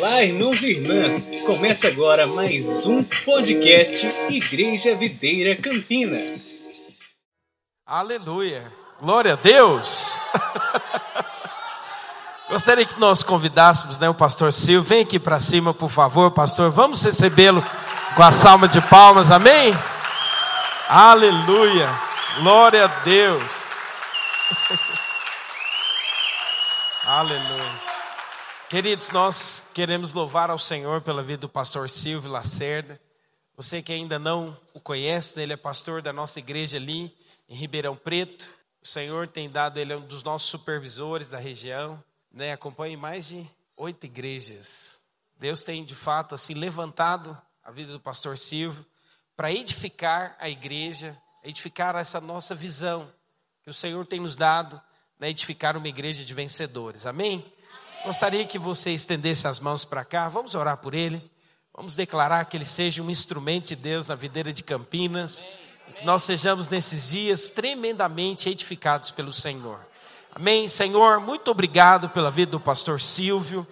Olá, irmãos e irmãs! Começa agora mais um podcast Igreja Videira Campinas. Aleluia! Glória a Deus! Gostaria que nós convidássemos né, o pastor Silvio. Vem aqui para cima, por favor, pastor. Vamos recebê-lo com a salva de palmas, amém? Aleluia! Glória a Deus! Aleluia! Queridos, nós queremos louvar ao Senhor pela vida do pastor Silvio Lacerda. Você que ainda não o conhece, né, ele é pastor da nossa igreja ali em Ribeirão Preto. O Senhor tem dado, ele é um dos nossos supervisores da região, né? Acompanha mais de oito igrejas. Deus tem de fato assim levantado a vida do pastor Silvio para edificar a igreja, edificar essa nossa visão que o Senhor tem nos dado, né? edificar uma igreja de vencedores. Amém? Gostaria que você estendesse as mãos para cá. Vamos orar por ele. Vamos declarar que ele seja um instrumento de Deus na videira de Campinas. E que nós sejamos nesses dias tremendamente edificados pelo Senhor. Amém. Senhor, muito obrigado pela vida do pastor Silvio.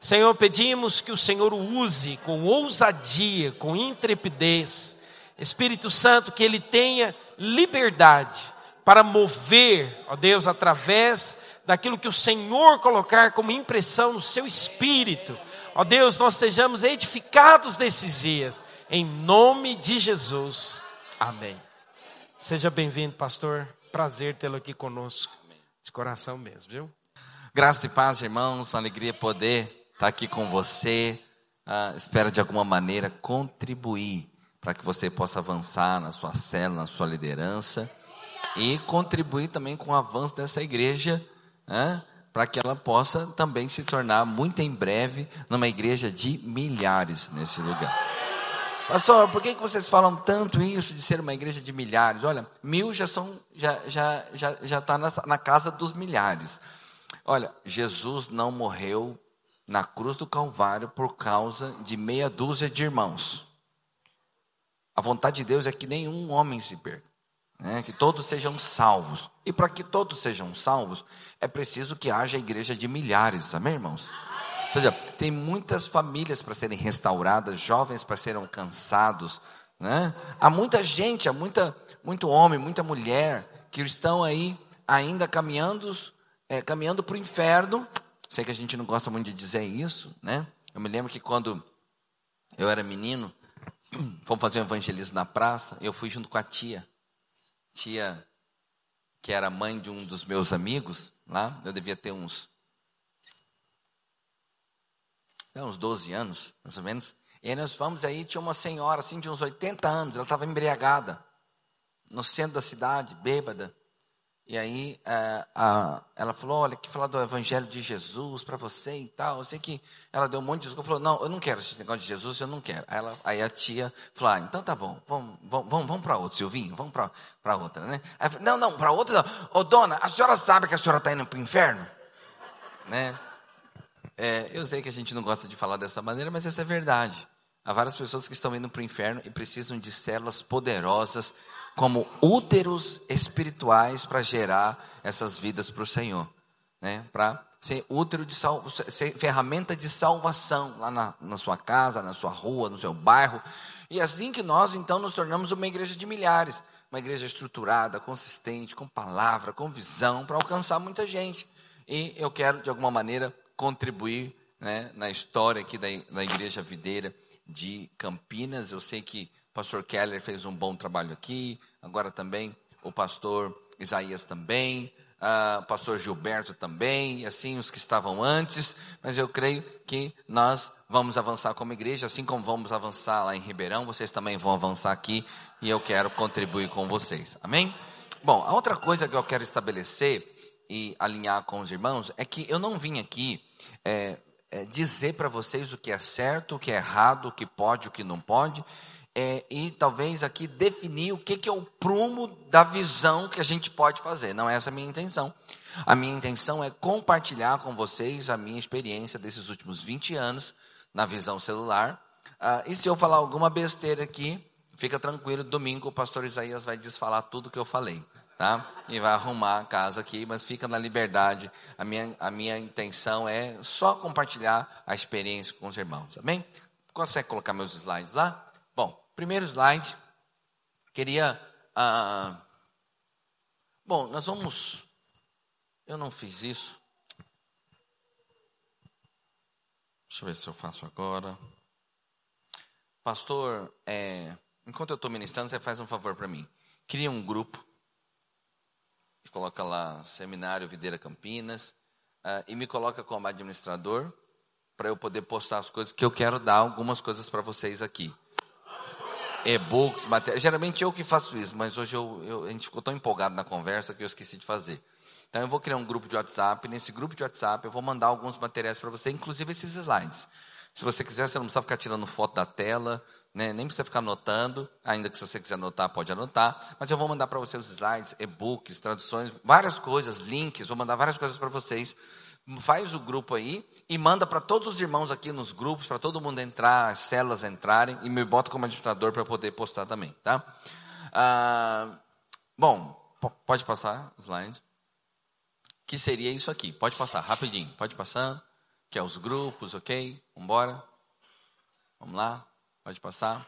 Senhor, pedimos que o Senhor o use com ousadia, com intrepidez. Espírito Santo, que ele tenha liberdade para mover, ó Deus, através daquilo que o Senhor colocar como impressão no seu espírito. Ó Deus, nós sejamos edificados nesses dias, em nome de Jesus. Amém. Seja bem-vindo, pastor. Prazer tê-lo aqui conosco. De coração mesmo, viu? Graça e paz, irmãos. Alegria poder estar aqui com você. Uh, espero de alguma maneira contribuir para que você possa avançar na sua célula, na sua liderança e contribuir também com o avanço dessa igreja né, para que ela possa também se tornar muito em breve numa igreja de milhares nesse lugar. Pastor, por que, que vocês falam tanto isso de ser uma igreja de milhares? Olha, mil já são já já já já está na, na casa dos milhares. Olha, Jesus não morreu na cruz do Calvário por causa de meia dúzia de irmãos. A vontade de Deus é que nenhum homem se perca né, que todos sejam salvos. E para que todos sejam salvos, é preciso que haja igreja de milhares, amém, irmãos? Ou seja, tem muitas famílias para serem restauradas, jovens para serem alcançados, né? Há muita gente, há muita, muito homem, muita mulher que estão aí ainda caminhando, é, caminhando para o inferno. Sei que a gente não gosta muito de dizer isso, né? Eu me lembro que quando eu era menino, fomos fazer um evangelismo na praça, eu fui junto com a tia tia, que era mãe de um dos meus amigos, lá, eu devia ter uns, uns 12 anos, mais ou menos. E aí nós fomos aí, tinha uma senhora assim de uns 80 anos, ela estava embriagada, no centro da cidade, bêbada. E aí é, a, ela falou, olha, que falar do evangelho de Jesus para você e tal. Eu sei que ela deu um monte de desculpa, falou, não, eu não quero esse negócio de Jesus, eu não quero. Aí, ela, aí a tia falou, ah, então tá bom, vamos, vamos, vamos, para outro, Silvinho, vamos para outra, né? Aí, falei, não, não, para outra não. Ô dona, a senhora sabe que a senhora está indo para o inferno? Né? É, eu sei que a gente não gosta de falar dessa maneira, mas essa é verdade. Há várias pessoas que estão indo para o inferno e precisam de células poderosas como úteros espirituais para gerar essas vidas para o Senhor, né? Para ser útero de sal, ser ferramenta de salvação lá na, na sua casa, na sua rua, no seu bairro. E assim que nós então nos tornamos uma igreja de milhares, uma igreja estruturada, consistente, com palavra, com visão, para alcançar muita gente. E eu quero de alguma maneira contribuir né, na história aqui da, da igreja videira de Campinas. Eu sei que pastor Keller fez um bom trabalho aqui, agora também o pastor Isaías também, o uh, pastor Gilberto também, e assim os que estavam antes, mas eu creio que nós vamos avançar como igreja, assim como vamos avançar lá em Ribeirão, vocês também vão avançar aqui, e eu quero contribuir com vocês, amém? Bom, a outra coisa que eu quero estabelecer e alinhar com os irmãos é que eu não vim aqui é, é, dizer para vocês o que é certo, o que é errado, o que pode, o que não pode, é, e talvez aqui definir o que, que é o prumo da visão que a gente pode fazer. Não é essa a minha intenção. A minha intenção é compartilhar com vocês a minha experiência desses últimos 20 anos na visão celular. Ah, e se eu falar alguma besteira aqui, fica tranquilo, domingo o pastor Isaías vai desfalar tudo que eu falei. tá? E vai arrumar a casa aqui, mas fica na liberdade. A minha, a minha intenção é só compartilhar a experiência com os irmãos, amém? Consegue colocar meus slides lá? Primeiro slide, queria. Ah, bom, nós vamos. Eu não fiz isso. Deixa eu ver se eu faço agora. Pastor, é, enquanto eu estou ministrando, você faz um favor para mim. Cria um grupo. Coloca lá Seminário Videira Campinas. Uh, e me coloca como administrador para eu poder postar as coisas, que eu quero dar algumas coisas para vocês aqui. E-books, matéria. Geralmente eu que faço isso, mas hoje eu, eu, a gente ficou tão empolgado na conversa que eu esqueci de fazer. Então eu vou criar um grupo de WhatsApp. Nesse grupo de WhatsApp eu vou mandar alguns materiais para você, inclusive esses slides. Se você quiser, você não precisa ficar tirando foto da tela, né? nem precisa ficar anotando, ainda que se você quiser anotar, pode anotar. Mas eu vou mandar para você os slides, e-books, traduções, várias coisas, links, vou mandar várias coisas para vocês. Faz o grupo aí e manda para todos os irmãos aqui nos grupos, para todo mundo entrar, as células entrarem, e me bota como administrador para poder postar também, tá? Ah, bom, pode passar o slide. Que seria isso aqui? Pode passar, rapidinho, pode passar que é os grupos, ok? Vamos embora? Vamos lá? Pode passar?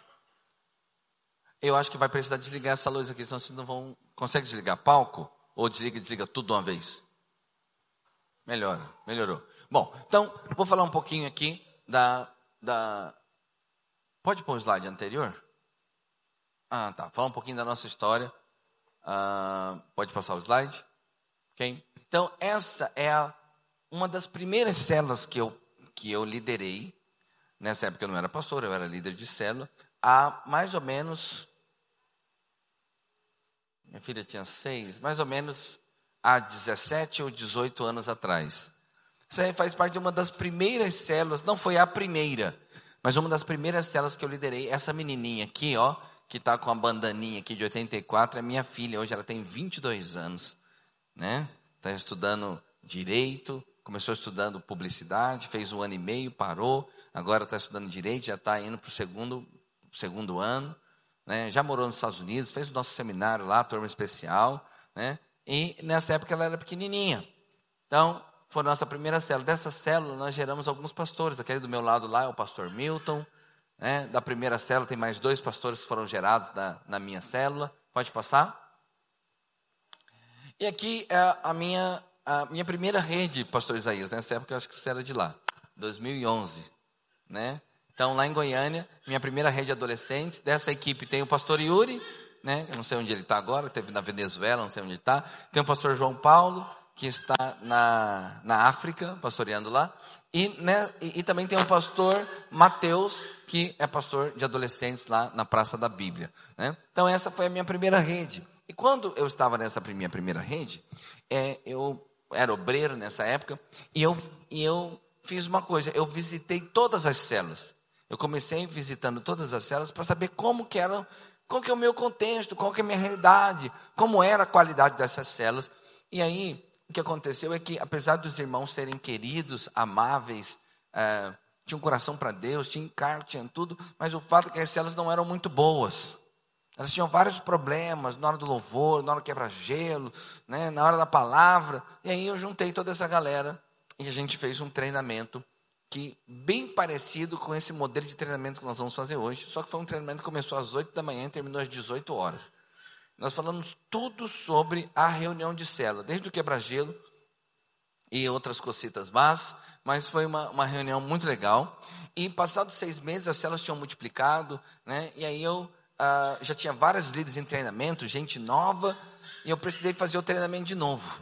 Eu acho que vai precisar desligar essa luz aqui, senão vocês não vão. Consegue desligar palco? Ou desliga desliga tudo de uma vez? Melhora, melhorou. Bom, então, vou falar um pouquinho aqui da. da... Pode pôr o slide anterior? Ah, tá. Falar um pouquinho da nossa história. Ah, pode passar o slide? Ok? Então, essa é a uma das primeiras células que eu, que eu liderei, nessa época eu não era pastor, eu era líder de célula, há mais ou menos. Minha filha tinha seis, mais ou menos há 17 ou 18 anos atrás. Isso faz parte de uma das primeiras células, não foi a primeira, mas uma das primeiras células que eu liderei. Essa menininha aqui, ó, que está com a bandaninha aqui de 84, é minha filha, hoje ela tem 22 anos, né? Está estudando direito, começou estudando publicidade, fez um ano e meio, parou, agora está estudando direito, já está indo para o segundo, segundo ano, né? já morou nos Estados Unidos, fez o nosso seminário lá, turma especial, né? E nessa época ela era pequenininha. Então, foi nossa primeira célula. Dessa célula, nós geramos alguns pastores. Aquele do meu lado lá é o pastor Milton. Né? Da primeira célula, tem mais dois pastores que foram gerados na, na minha célula. Pode passar? E aqui é a minha a minha primeira rede, pastor Isaías, nessa época eu acho que você era de lá, 2011, né? Então, lá em Goiânia, minha primeira rede de adolescentes, dessa equipe tem o pastor Yuri, né? Eu não sei onde ele está agora, teve na Venezuela, não sei onde está. Tem o pastor João Paulo, que está na, na África, pastoreando lá. E, né, e, e também tem o pastor Mateus, que é pastor de adolescentes lá na Praça da Bíblia. Né? Então, essa foi a minha primeira rede. E quando eu estava nessa minha primeira rede, é, eu era obreiro nessa época, e eu, e eu fiz uma coisa, eu visitei todas as células. Eu comecei visitando todas as células para saber como que era, qual que é o meu contexto, qual que é a minha realidade, como era a qualidade dessas células. E aí, o que aconteceu é que, apesar dos irmãos serem queridos, amáveis, é, tinham coração para Deus, tinham encargo, tinham tudo, mas o fato é que as células não eram muito boas. Elas tinham vários problemas na hora do louvor, na hora do quebra-gelo, né, na hora da palavra. E aí eu juntei toda essa galera e a gente fez um treinamento que bem parecido com esse modelo de treinamento que nós vamos fazer hoje. Só que foi um treinamento que começou às 8 da manhã e terminou às 18 horas. Nós falamos tudo sobre a reunião de célula, desde o quebra-gelo e outras cocitas más, mas foi uma, uma reunião muito legal. E passados seis meses as células tinham multiplicado, né? E aí eu uh, já tinha vários líderes em treinamento, gente nova, e eu precisei fazer o treinamento de novo.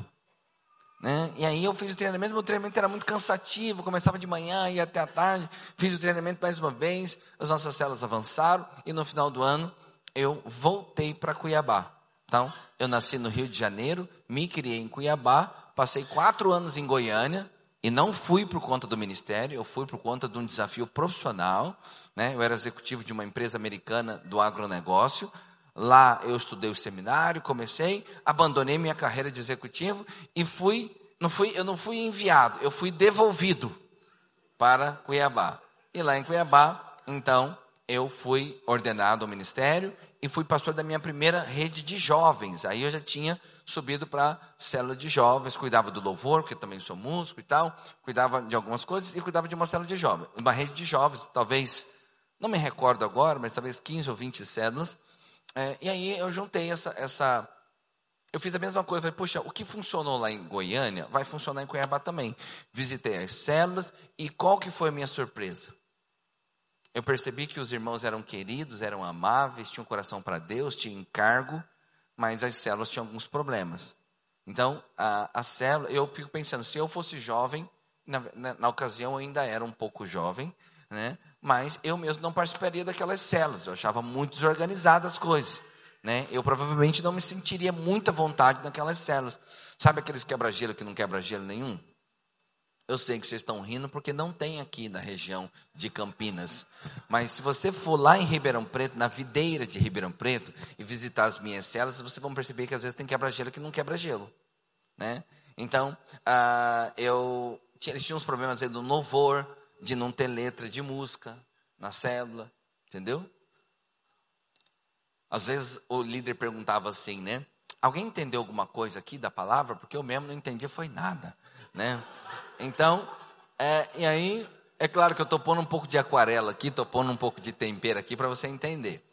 Né? E aí eu fiz o treinamento, meu treinamento era muito cansativo, começava de manhã, ia até a tarde, fiz o treinamento mais uma vez, as nossas células avançaram, e no final do ano eu voltei para Cuiabá. Então, eu nasci no Rio de Janeiro, me criei em Cuiabá, passei quatro anos em Goiânia, e não fui por conta do ministério, eu fui por conta de um desafio profissional. Né? Eu era executivo de uma empresa americana do agronegócio. Lá eu estudei o seminário, comecei, abandonei minha carreira de executivo e fui, não fui, eu não fui enviado, eu fui devolvido para Cuiabá. E lá em Cuiabá, então, eu fui ordenado ao ministério e fui pastor da minha primeira rede de jovens. Aí eu já tinha subido para célula de jovens, cuidava do louvor, porque também sou músico e tal, cuidava de algumas coisas e cuidava de uma célula de jovens, uma rede de jovens, talvez, não me recordo agora, mas talvez 15 ou 20 células. É, e aí eu juntei essa, essa. Eu fiz a mesma coisa, falei, puxa, o que funcionou lá em Goiânia vai funcionar em Cuiabá também. Visitei as células e qual que foi a minha surpresa? Eu percebi que os irmãos eram queridos, eram amáveis, tinham coração para Deus, tinham encargo, mas as células tinham alguns problemas. Então, a, a célula, eu fico pensando, se eu fosse jovem, na, na, na, ocasião eu ainda era um pouco jovem, né? mas eu mesmo não participaria daquelas células, eu achava muito desorganizadas as coisas. Né? Eu provavelmente não me sentiria muita vontade naquelas células. Sabe aqueles quebra-gelo que não quebra gelo nenhum? Eu sei que vocês estão rindo porque não tem aqui na região de Campinas. Mas se você for lá em Ribeirão Preto, na videira de Ribeirão Preto, e visitar as minhas celas, vocês vão perceber que às vezes tem quebra-gelo que não quebra gelo. Né? Então, uh, eu, eles tinham uns problemas aí do louvor, de não ter letra de música na célula, entendeu? Às vezes o líder perguntava assim, né? Alguém entendeu alguma coisa aqui da palavra? Porque eu mesmo não entendia, foi nada, né? Então, é, e aí, é claro que eu estou pondo um pouco de aquarela aqui, estou pondo um pouco de tempero aqui para você entender.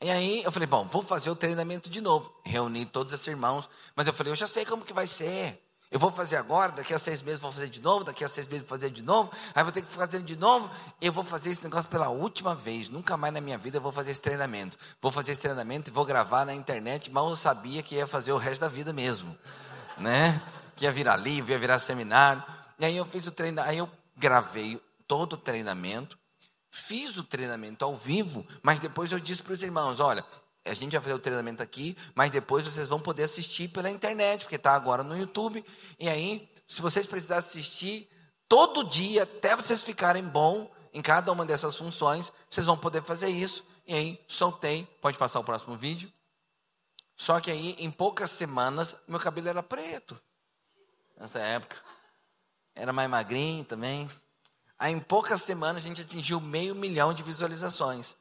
E aí eu falei, bom, vou fazer o treinamento de novo. Reuni todos esses irmãos, mas eu falei, eu já sei como que vai ser. Eu vou fazer agora, daqui a seis meses vou fazer de novo, daqui a seis meses vou fazer de novo, aí vou ter que fazer de novo. Eu vou fazer esse negócio pela última vez, nunca mais na minha vida eu vou fazer esse treinamento. Vou fazer esse treinamento e vou gravar na internet, mal eu sabia que ia fazer o resto da vida mesmo, né? Que ia virar livro, ia virar seminário. E aí eu fiz o treinamento, aí eu gravei todo o treinamento, fiz o treinamento ao vivo, mas depois eu disse para os irmãos: olha, a gente vai fazer o treinamento aqui, mas depois vocês vão poder assistir pela internet, porque está agora no YouTube. E aí, se vocês precisarem assistir todo dia, até vocês ficarem bom em cada uma dessas funções, vocês vão poder fazer isso. E aí, soltei, pode passar o próximo vídeo. Só que aí, em poucas semanas, meu cabelo era preto. Nessa época. Era mais magrinho também. Aí, em poucas semanas, a gente atingiu meio milhão de visualizações.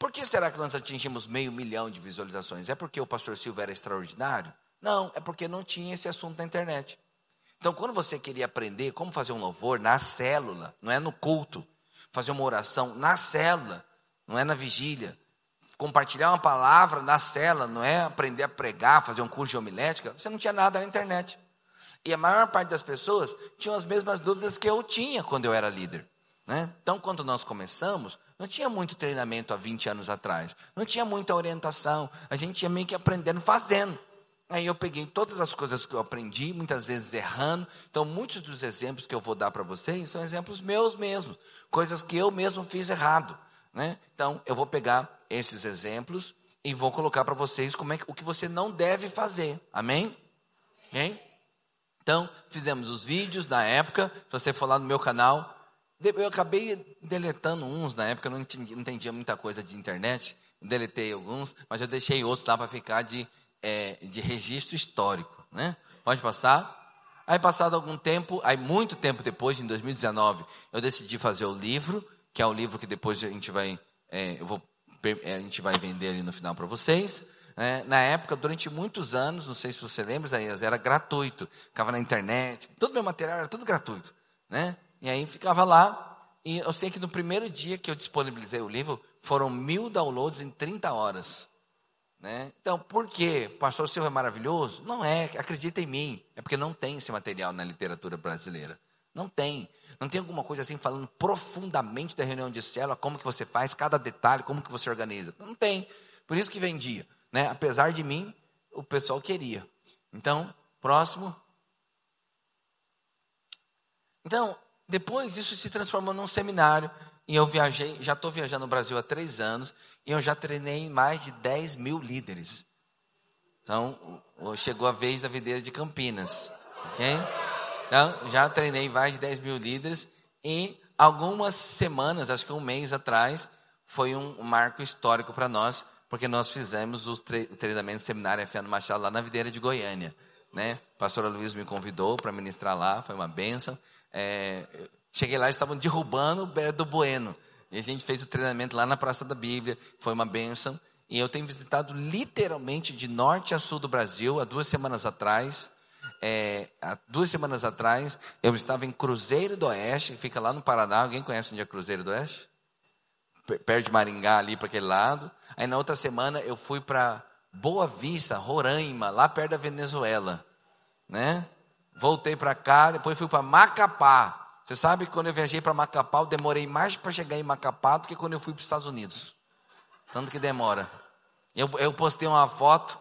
Por que será que nós atingimos meio milhão de visualizações? É porque o pastor Silva era extraordinário? Não, é porque não tinha esse assunto na internet. Então, quando você queria aprender como fazer um louvor na célula, não é no culto, fazer uma oração na célula, não é na vigília, compartilhar uma palavra na célula, não é aprender a pregar, fazer um curso de homilética, você não tinha nada na internet. E a maior parte das pessoas tinham as mesmas dúvidas que eu tinha quando eu era líder. Né? Então, quando nós começamos, não tinha muito treinamento há 20 anos atrás, não tinha muita orientação, a gente ia meio que aprendendo fazendo. Aí eu peguei todas as coisas que eu aprendi, muitas vezes errando. Então, muitos dos exemplos que eu vou dar para vocês são exemplos meus mesmos, coisas que eu mesmo fiz errado. Né? Então, eu vou pegar esses exemplos e vou colocar para vocês como é que, o que você não deve fazer. Amém? Amém? Então, fizemos os vídeos na época. Se você for lá no meu canal, eu acabei deletando uns na época, eu não entendia, não entendia muita coisa de internet. Deletei alguns, mas eu deixei outros lá para ficar de, é, de registro histórico. Né? Pode passar. Aí, passado algum tempo, aí muito tempo depois, em 2019, eu decidi fazer o livro, que é o livro que depois a gente vai, é, eu vou, é, a gente vai vender ali no final para vocês. É, na época, durante muitos anos, não sei se você lembra, Isaías, era gratuito. Ficava na internet, todo meu material era tudo gratuito. Né? E aí ficava lá. E eu sei que no primeiro dia que eu disponibilizei o livro, foram mil downloads em 30 horas. Né? Então, por quê? Pastor Silva é maravilhoso? Não é, acredita em mim. É porque não tem esse material na literatura brasileira. Não tem. Não tem alguma coisa assim falando profundamente da reunião de célula, como que você faz, cada detalhe, como que você organiza. Não tem. Por isso que vendia. Né? Apesar de mim, o pessoal queria. Então, próximo. Então, depois isso se transformou num seminário. E eu viajei, já estou viajando no Brasil há três anos. E eu já treinei mais de 10 mil líderes. Então, chegou a vez da videira de Campinas. Ok? Então, já treinei mais de 10 mil líderes. E algumas semanas, acho que um mês atrás, foi um marco histórico para nós porque nós fizemos o, tre o treinamento seminário F.A. Machado lá na videira de Goiânia. Né? A pastora Luiz me convidou para ministrar lá, foi uma benção. É, cheguei lá, estavam derrubando o Berto do Bueno. E a gente fez o treinamento lá na Praça da Bíblia, foi uma bênção. E eu tenho visitado literalmente de norte a sul do Brasil, há duas semanas atrás. É, há duas semanas atrás, eu estava em Cruzeiro do Oeste, fica lá no Paraná. Alguém conhece onde é Cruzeiro do Oeste? Perto de Maringá, ali para aquele lado. Aí na outra semana eu fui para Boa Vista, Roraima, lá perto da Venezuela. Né? Voltei para cá, depois fui para Macapá. Você sabe que quando eu viajei para Macapá, eu demorei mais para chegar em Macapá do que quando eu fui para os Estados Unidos. Tanto que demora. Eu, eu postei uma foto,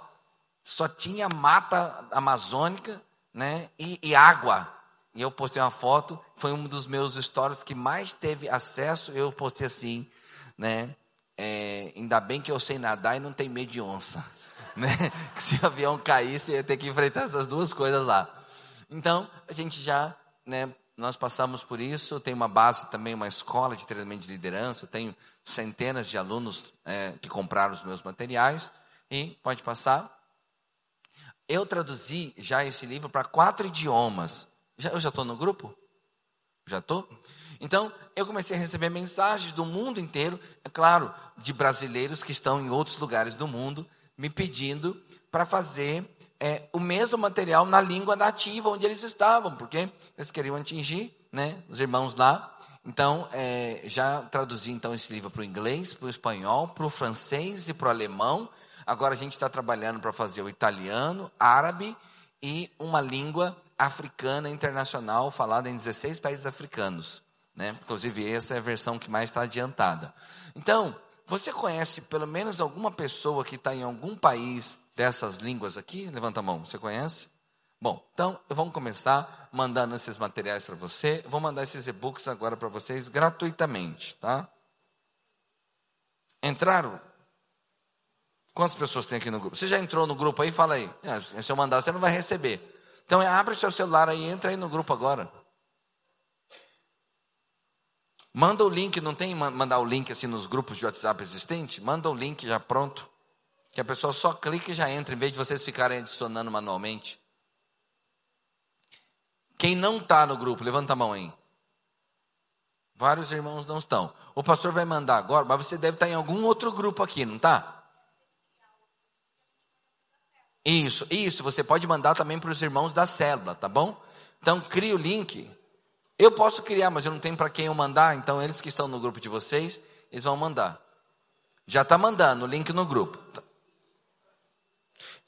só tinha mata amazônica né, e, e água. E eu postei uma foto, foi um dos meus stories que mais teve acesso. Eu postei assim, né? É, ainda bem que eu sei nadar e não tenho medo de onça. Né? Que se o avião caísse, eu ia ter que enfrentar essas duas coisas lá. Então, a gente já né, nós passamos por isso. Eu tenho uma base também, uma escola de treinamento de liderança. Eu tenho centenas de alunos é, que compraram os meus materiais. E pode passar. Eu traduzi já esse livro para quatro idiomas. Já, eu já estou no grupo? Já estou? Então, eu comecei a receber mensagens do mundo inteiro, é claro, de brasileiros que estão em outros lugares do mundo, me pedindo para fazer é, o mesmo material na língua nativa onde eles estavam, porque eles queriam atingir né, os irmãos lá. Então, é, já traduzi então esse livro para o inglês, para o espanhol, para o francês e para o alemão. Agora a gente está trabalhando para fazer o italiano, árabe e uma língua africana internacional falada em 16 países africanos. Né? Inclusive, essa é a versão que mais está adiantada. Então, você conhece pelo menos alguma pessoa que está em algum país dessas línguas aqui? Levanta a mão. Você conhece? Bom, então vamos começar mandando esses materiais para você. vou mandar esses e-books agora para vocês gratuitamente, tá? Entraram? Quantas pessoas tem aqui no grupo? Você já entrou no grupo aí? Fala aí. É, se eu mandar, você não vai receber. Então abre o seu celular aí, entra aí no grupo agora. Manda o link, não tem mandar o link assim nos grupos de WhatsApp existente? Manda o link já pronto. Que a pessoa só clica e já entra, em vez de vocês ficarem adicionando manualmente. Quem não está no grupo, levanta a mão aí. Vários irmãos não estão. O pastor vai mandar agora, mas você deve estar em algum outro grupo aqui, não está? Isso, isso. Você pode mandar também para os irmãos da célula, tá bom? Então, cria o link. Eu posso criar, mas eu não tenho para quem eu mandar. Então, eles que estão no grupo de vocês, eles vão mandar. Já está mandando o link no grupo.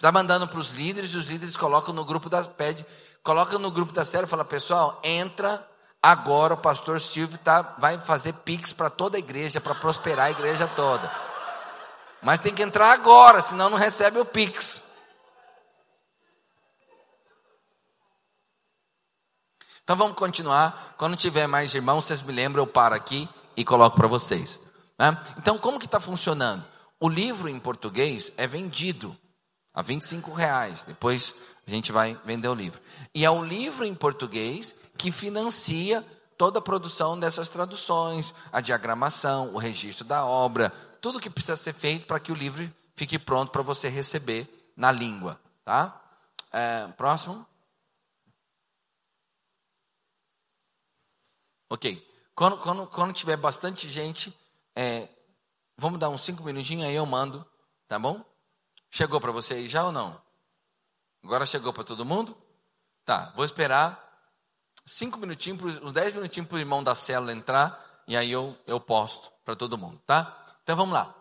Está mandando para os líderes, e os líderes colocam no grupo da pede, colocam no grupo da série fala, pessoal, entra agora, o pastor Silvio tá, vai fazer pix para toda a igreja, para prosperar a igreja toda. Mas tem que entrar agora, senão não recebe o pix. Então vamos continuar. Quando tiver mais irmãos, vocês me lembram, eu paro aqui e coloco para vocês. Né? Então, como que está funcionando? O livro em português é vendido a 25 reais. Depois a gente vai vender o livro. E é o livro em português que financia toda a produção dessas traduções, a diagramação, o registro da obra, tudo que precisa ser feito para que o livro fique pronto para você receber na língua. Tá? É, próximo. Ok. Quando, quando, quando tiver bastante gente, é, vamos dar uns cinco minutinhos aí eu mando, tá bom? Chegou para você aí já ou não? Agora chegou para todo mundo? Tá, vou esperar cinco minutinhos, uns dez minutinhos para o irmão da célula entrar e aí eu, eu posto para todo mundo, tá? Então vamos lá.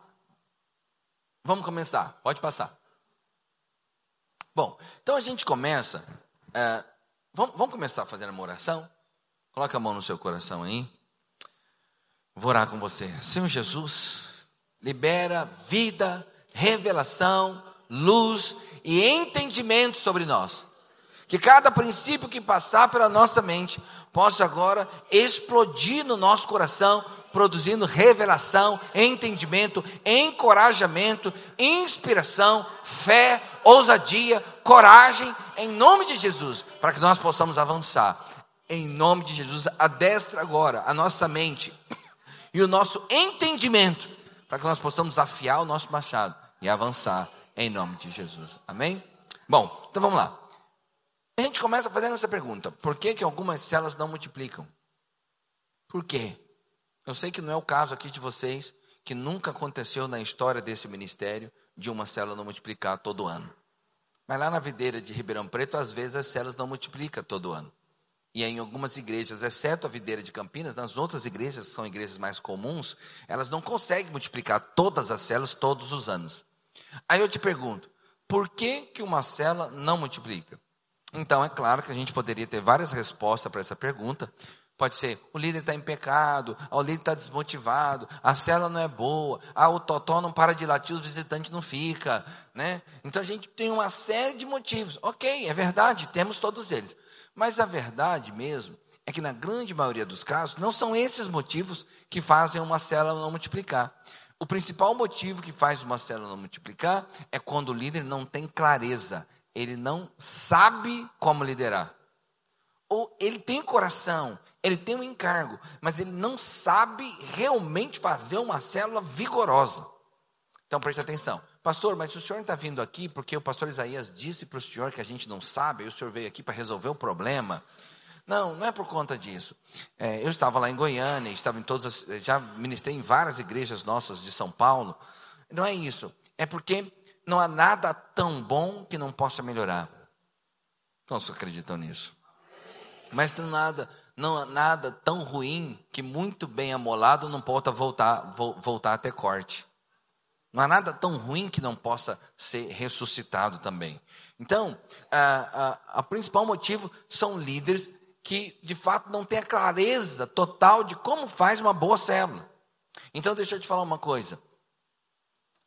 Vamos começar, pode passar. Bom, então a gente começa. É, vamos, vamos começar fazendo uma oração? Coloca a mão no seu coração aí. Vou orar com você. Senhor Jesus, libera vida revelação, luz e entendimento sobre nós. Que cada princípio que passar pela nossa mente possa agora explodir no nosso coração, produzindo revelação, entendimento, encorajamento, inspiração, fé, ousadia, coragem, em nome de Jesus, para que nós possamos avançar. Em nome de Jesus, adestra agora a nossa mente e o nosso entendimento para que nós possamos afiar o nosso machado e avançar em nome de Jesus. Amém? Bom, então vamos lá. A gente começa fazendo essa pergunta: por que, que algumas células não multiplicam? Por quê? Eu sei que não é o caso aqui de vocês, que nunca aconteceu na história desse ministério de uma célula não multiplicar todo ano. Mas lá na videira de Ribeirão Preto, às vezes as células não multiplicam todo ano. E em algumas igrejas, exceto a videira de Campinas, nas outras igrejas, que são igrejas mais comuns, elas não conseguem multiplicar todas as células todos os anos. Aí eu te pergunto, por que, que uma célula não multiplica? Então, é claro que a gente poderia ter várias respostas para essa pergunta. Pode ser, o líder está em pecado, o líder está desmotivado, a célula não é boa, ah, o totó não para de latir, os visitantes não ficam, né? Então a gente tem uma série de motivos. Ok, é verdade, temos todos eles. Mas a verdade mesmo é que na grande maioria dos casos, não são esses motivos que fazem uma célula não multiplicar. O principal motivo que faz uma célula não multiplicar é quando o líder não tem clareza, ele não sabe como liderar. Ou ele tem coração, ele tem um encargo, mas ele não sabe realmente fazer uma célula vigorosa. Então preste atenção. Pastor, mas o senhor está vindo aqui porque o pastor Isaías disse para o senhor que a gente não sabe, e o senhor veio aqui para resolver o problema. Não, não é por conta disso. É, eu estava lá em Goiânia, estava em todas, as, já ministrei em várias igrejas nossas de São Paulo. Não é isso. É porque não há nada tão bom que não possa melhorar. Quantos acreditam nisso? Mas não nada, não há nada tão ruim que muito bem amolado não possa voltar, voltar a ter corte. Não há nada tão ruim que não possa ser ressuscitado também. Então, a principal motivo são líderes que, de fato, não têm a clareza total de como faz uma boa célula. Então, deixa eu te falar uma coisa,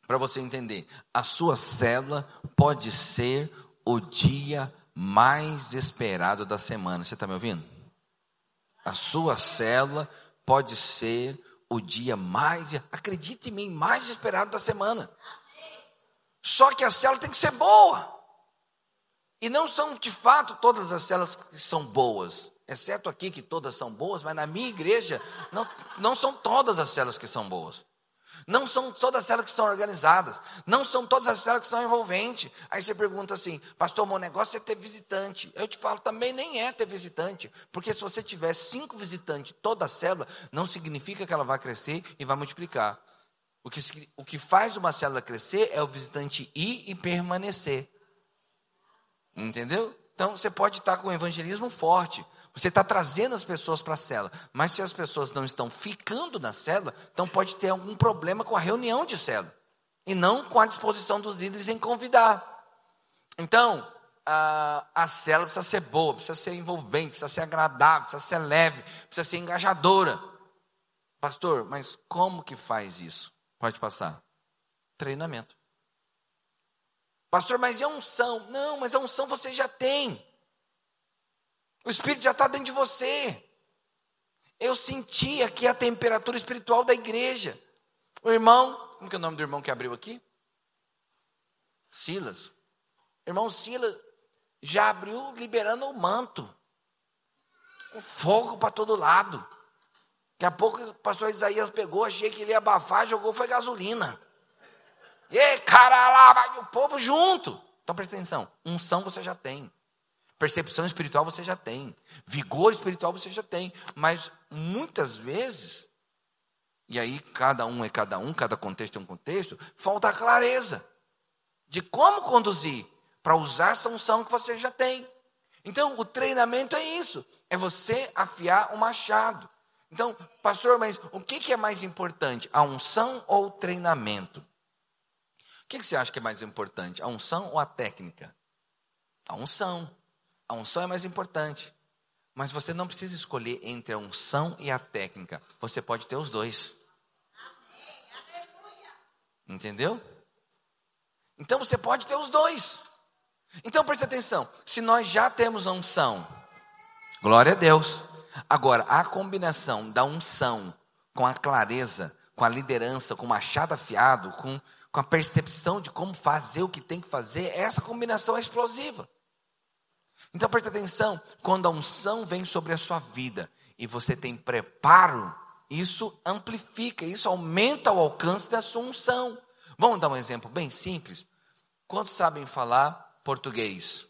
para você entender. A sua célula pode ser o dia mais esperado da semana. Você está me ouvindo? A sua célula pode ser o dia mais, acredite em mim, mais esperado da semana. Só que a célula tem que ser boa. E não são de fato todas as células que são boas, exceto aqui que todas são boas, mas na minha igreja não, não são todas as células que são boas. Não são todas as células que são organizadas. Não são todas as células que são envolventes. Aí você pergunta assim, pastor, meu negócio é ter visitante. Eu te falo, também nem é ter visitante. Porque se você tiver cinco visitantes, toda a célula, não significa que ela vai crescer e vai multiplicar. O que, o que faz uma célula crescer é o visitante ir e permanecer. Entendeu? Então você pode estar com o evangelismo forte, você está trazendo as pessoas para a célula, mas se as pessoas não estão ficando na célula, então pode ter algum problema com a reunião de célula e não com a disposição dos líderes em convidar. Então, a, a célula precisa ser boa, precisa ser envolvente, precisa ser agradável, precisa ser leve, precisa ser engajadora. Pastor, mas como que faz isso? Pode passar. Treinamento. Pastor, mas é unção? Não, mas a unção você já tem. O Espírito já está dentro de você. Eu senti aqui a temperatura espiritual da igreja. O irmão, como que é o nome do irmão que abriu aqui? Silas. Irmão Silas já abriu liberando o manto. O fogo para todo lado. Daqui a pouco o pastor Isaías pegou, achei que ele ia abafar, jogou, foi gasolina. E cara lá, vai o povo junto. Então presta atenção, unção você já tem. Percepção espiritual você já tem. Vigor espiritual você já tem. Mas muitas vezes, e aí cada um é cada um, cada contexto é um contexto, falta clareza de como conduzir para usar essa unção que você já tem. Então, o treinamento é isso: é você afiar o machado. Então, pastor, mas o que é mais importante, a unção ou o treinamento? O que você acha que é mais importante, a unção ou a técnica? A unção. A unção é mais importante. Mas você não precisa escolher entre a unção e a técnica. Você pode ter os dois. Entendeu? Então você pode ter os dois. Então preste atenção. Se nós já temos a unção, glória a Deus. Agora, a combinação da unção com a clareza, com a liderança, com o machado afiado, com, com a percepção de como fazer o que tem que fazer, essa combinação é explosiva. Então preste atenção, quando a unção vem sobre a sua vida e você tem preparo, isso amplifica, isso aumenta o alcance da sua unção. Vamos dar um exemplo bem simples. Quantos sabem falar português?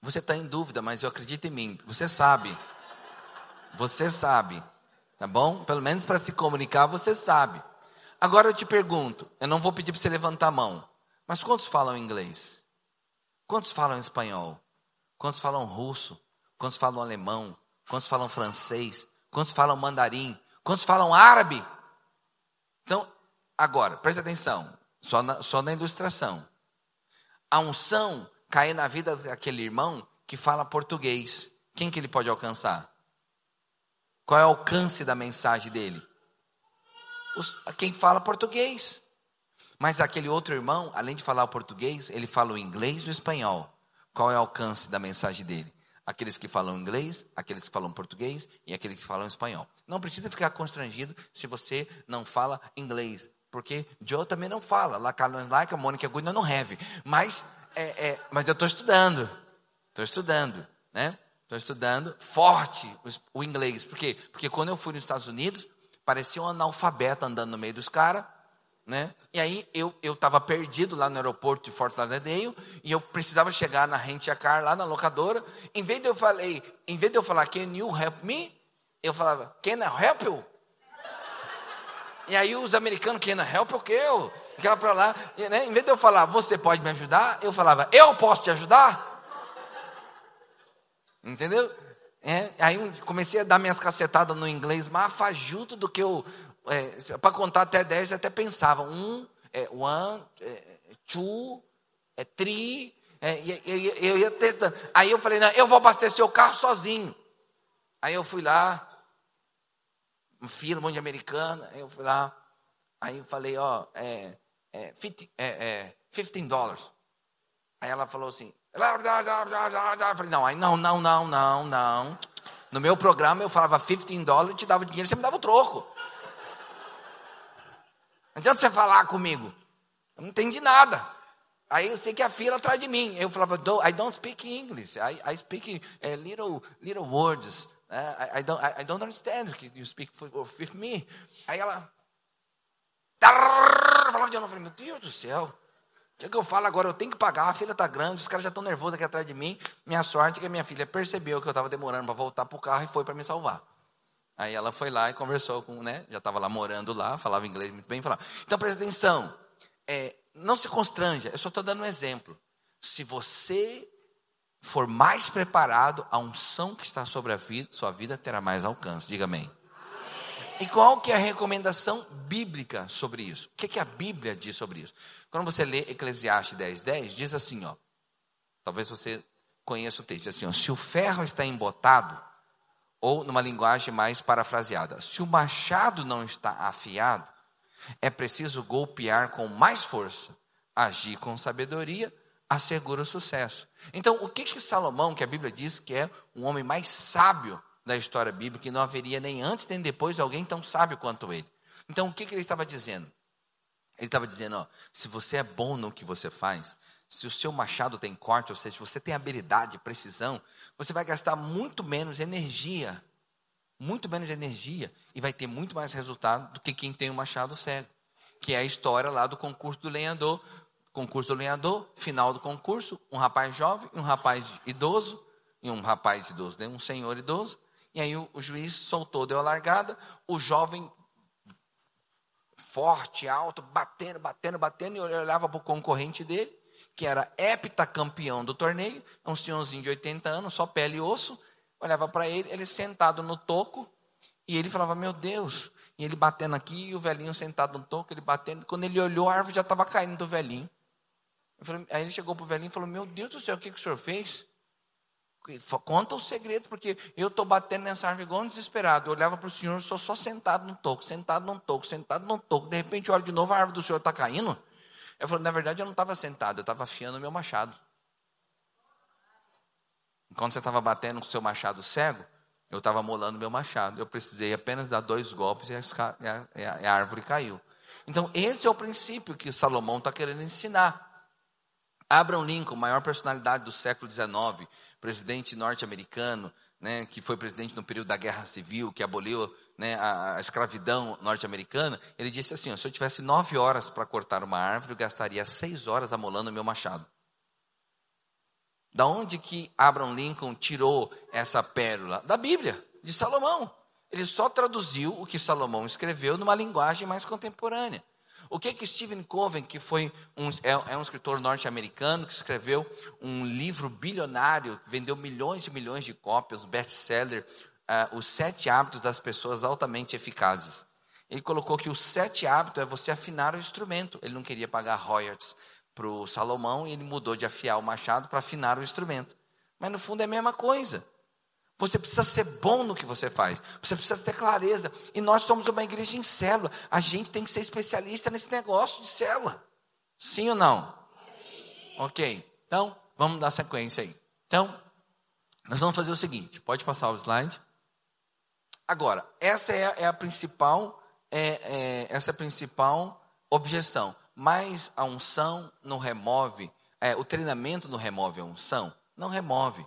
Você está em dúvida, mas eu acredito em mim. Você sabe. Você sabe. Tá bom? Pelo menos para se comunicar você sabe. Agora eu te pergunto, eu não vou pedir para você levantar a mão, mas quantos falam inglês? Quantos falam espanhol? Quantos falam russo? Quantos falam alemão? Quantos falam francês? Quantos falam mandarim? Quantos falam árabe? Então, agora, presta atenção, só na, só na ilustração. A unção cai na vida daquele irmão que fala português. Quem que ele pode alcançar? Qual é o alcance da mensagem dele? Os, quem fala português. Mas aquele outro irmão, além de falar o português, ele fala o inglês e o espanhol. Qual é o alcance da mensagem dele? Aqueles que falam inglês, aqueles que falam português e aqueles que falam espanhol. Não precisa ficar constrangido se você não fala inglês. Porque Joe também não fala. Lá Carlos like, a Mônica Good não have. Mas, é, é, mas eu estou estudando. Estou estudando, né? Estou estudando forte o, o inglês. Por quê? Porque quando eu fui nos Estados Unidos, parecia um analfabeto andando no meio dos caras. Né? E aí eu estava perdido lá no aeroporto de Fort Lauderdale e eu precisava chegar na Rent a Car, lá na locadora. Em vez de eu falei, em vez de eu falar Can you help me? Eu falava Can I help you? E aí os americanos Can I help you? Que eu ficava para lá, né? Em vez de eu falar Você pode me ajudar? Eu falava Eu posso te ajudar? Entendeu? É, aí comecei a dar minhas cacetadas no inglês mais fajuto do que eu. É, para contar até 10, eu até pensava. Um, é, one, é, two, é, three. É, eu, eu, eu ia tentando. Aí eu falei, não, eu vou abastecer o carro sozinho. Aí eu fui lá, uma fila, um monte de americana. Aí eu fui lá. Aí eu falei, ó, é, é, 50, é, é, 15 dólares. Aí ela falou assim, eu falei, não, aí não, não, não, não, não. No meu programa eu falava 15 dólares, te dava dinheiro, você me dava o troco. Não adianta você falar comigo. Eu não entendi nada. Aí eu sei que a fila atrás de mim. Eu falava, I don't speak English. I, I speak uh, little, little words. Uh, I, I, don't, I, don't understand. You speak with me. Aí ela... Falava de novo. Eu falei, meu Deus do céu. O que, é que eu falo agora? Eu tenho que pagar, a filha está grande, os caras já estão nervosos aqui atrás de mim. Minha sorte é que a minha filha percebeu que eu estava demorando para voltar para o carro e foi para me salvar. Aí ela foi lá e conversou com, né? Já estava lá morando lá, falava inglês muito bem. Falava. Então presta atenção, é, não se constranja, eu só estou dando um exemplo. Se você for mais preparado, a unção que está sobre a vida, sua vida terá mais alcance. Diga amém. E qual que é a recomendação bíblica sobre isso? O que, que a Bíblia diz sobre isso? Quando você lê Eclesiastes 10, 10, diz assim, ó. Talvez você conheça o texto, diz assim, ó, se o ferro está embotado, ou numa linguagem mais parafraseada, se o machado não está afiado, é preciso golpear com mais força, agir com sabedoria, assegura o sucesso. Então, o que que Salomão, que a Bíblia diz que é um homem mais sábio da história bíblica, que não haveria nem antes nem depois alguém tão sábio quanto ele. Então, o que, que ele estava dizendo? Ele estava dizendo: ó, se você é bom no que você faz, se o seu machado tem corte, ou seja, se você tem habilidade, precisão, você vai gastar muito menos energia, muito menos energia, e vai ter muito mais resultado do que quem tem um machado cego. Que é a história lá do concurso do lenhador. Concurso do lenhador, final do concurso, um rapaz jovem, um rapaz idoso, e um rapaz idoso, né, um senhor idoso, e aí o, o juiz soltou, deu a largada, o jovem forte, alto, batendo, batendo, batendo, e olhava para o concorrente dele, que era heptacampeão do torneio, um senhorzinho de 80 anos, só pele e osso, olhava para ele, ele sentado no toco, e ele falava, meu Deus, e ele batendo aqui, e o velhinho sentado no toco, ele batendo, quando ele olhou, a árvore já estava caindo do velhinho. Falei, aí ele chegou para o velhinho e falou, meu Deus do céu, o que, que o senhor fez? Conta o segredo, porque eu estou batendo nessa árvore igual um desesperado. Eu olhava para o senhor, sou só sentado no toco, sentado no toco, sentado no toco. De repente, eu olho de novo, a árvore do senhor está caindo. Eu falei, na verdade, eu não estava sentado, eu estava afiando o meu machado. Enquanto você estava batendo com o seu machado cego, eu estava molando meu machado. Eu precisei apenas dar dois golpes e a, a, e a árvore caiu. Então, esse é o princípio que Salomão está querendo ensinar. Abraham Lincoln, maior personalidade do século XIX, presidente norte-americano, né, que foi presidente no período da Guerra Civil, que aboliu né, a, a, escravidão norte-americana, ele disse assim: ó, se eu tivesse nove horas para cortar uma árvore, eu gastaria seis horas amolando o meu machado. Da onde que Abraham Lincoln tirou essa pérola? Da Bíblia, de Salomão. Ele só traduziu o que Salomão escreveu numa linguagem mais contemporânea. O que que Stephen Covey, que foi um, é, é um escritor norte-americano que escreveu um livro bilionário, vendeu milhões de milhões de cópias, best-seller, uh, Os Sete Hábitos das Pessoas Altamente Eficazes. Ele colocou que o sete hábito é você afinar o instrumento. Ele não queria pagar royalties para o Salomão e ele mudou de afiar o machado para afinar o instrumento. Mas no fundo é a mesma coisa. Você precisa ser bom no que você faz. Você precisa ter clareza. E nós somos uma igreja em célula. A gente tem que ser especialista nesse negócio de célula. Sim ou não? Sim. Ok. Então, vamos dar sequência aí. Então, nós vamos fazer o seguinte. Pode passar o slide. Agora, essa é a, é a principal, é, é, essa é a principal objeção. Mas a unção não remove, é, o treinamento não remove a unção? Não remove.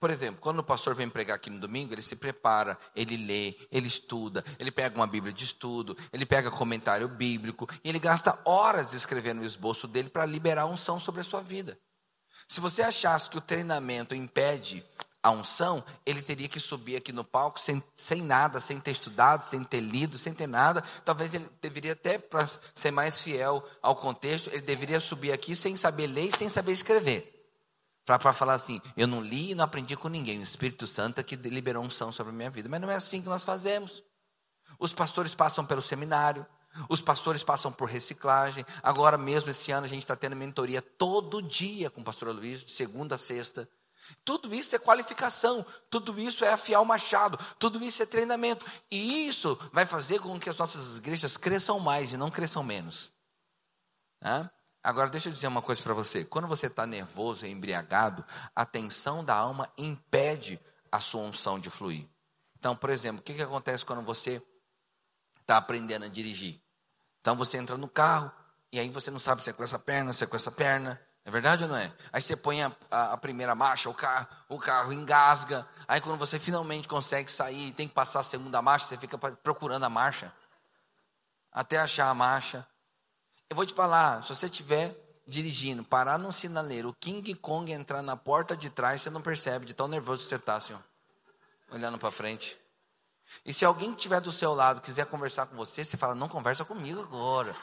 Por exemplo, quando o pastor vem pregar aqui no domingo, ele se prepara, ele lê, ele estuda, ele pega uma Bíblia de estudo, ele pega comentário bíblico, e ele gasta horas escrevendo o esboço dele para liberar a unção sobre a sua vida. Se você achasse que o treinamento impede a unção, ele teria que subir aqui no palco sem, sem nada, sem ter estudado, sem ter lido, sem ter nada. Talvez ele deveria até, para ser mais fiel ao contexto, ele deveria subir aqui sem saber ler e sem saber escrever. Para falar assim, eu não li e não aprendi com ninguém. O Espírito Santo é que liberou unção sobre a minha vida. Mas não é assim que nós fazemos. Os pastores passam pelo seminário, os pastores passam por reciclagem. Agora mesmo, esse ano, a gente está tendo mentoria todo dia com o pastor Luiz, de segunda a sexta. Tudo isso é qualificação, tudo isso é afiar o machado, tudo isso é treinamento. E isso vai fazer com que as nossas igrejas cresçam mais e não cresçam menos. Agora, deixa eu dizer uma coisa para você. Quando você está nervoso e embriagado, a tensão da alma impede a sua unção de fluir. Então, por exemplo, o que, que acontece quando você está aprendendo a dirigir? Então, você entra no carro e aí você não sabe se é com essa perna, se é com essa perna. É verdade ou não é? Aí você põe a, a, a, primeira marcha, o carro, o carro engasga. Aí quando você finalmente consegue sair, tem que passar a segunda marcha, você fica procurando a marcha. Até achar a marcha. Eu vou te falar, se você estiver dirigindo, parar num sinaleiro, o King Kong entrar na porta de trás, você não percebe de tão nervoso que você está, senhor. Olhando para frente. E se alguém que estiver do seu lado quiser conversar com você, você fala, não conversa comigo agora.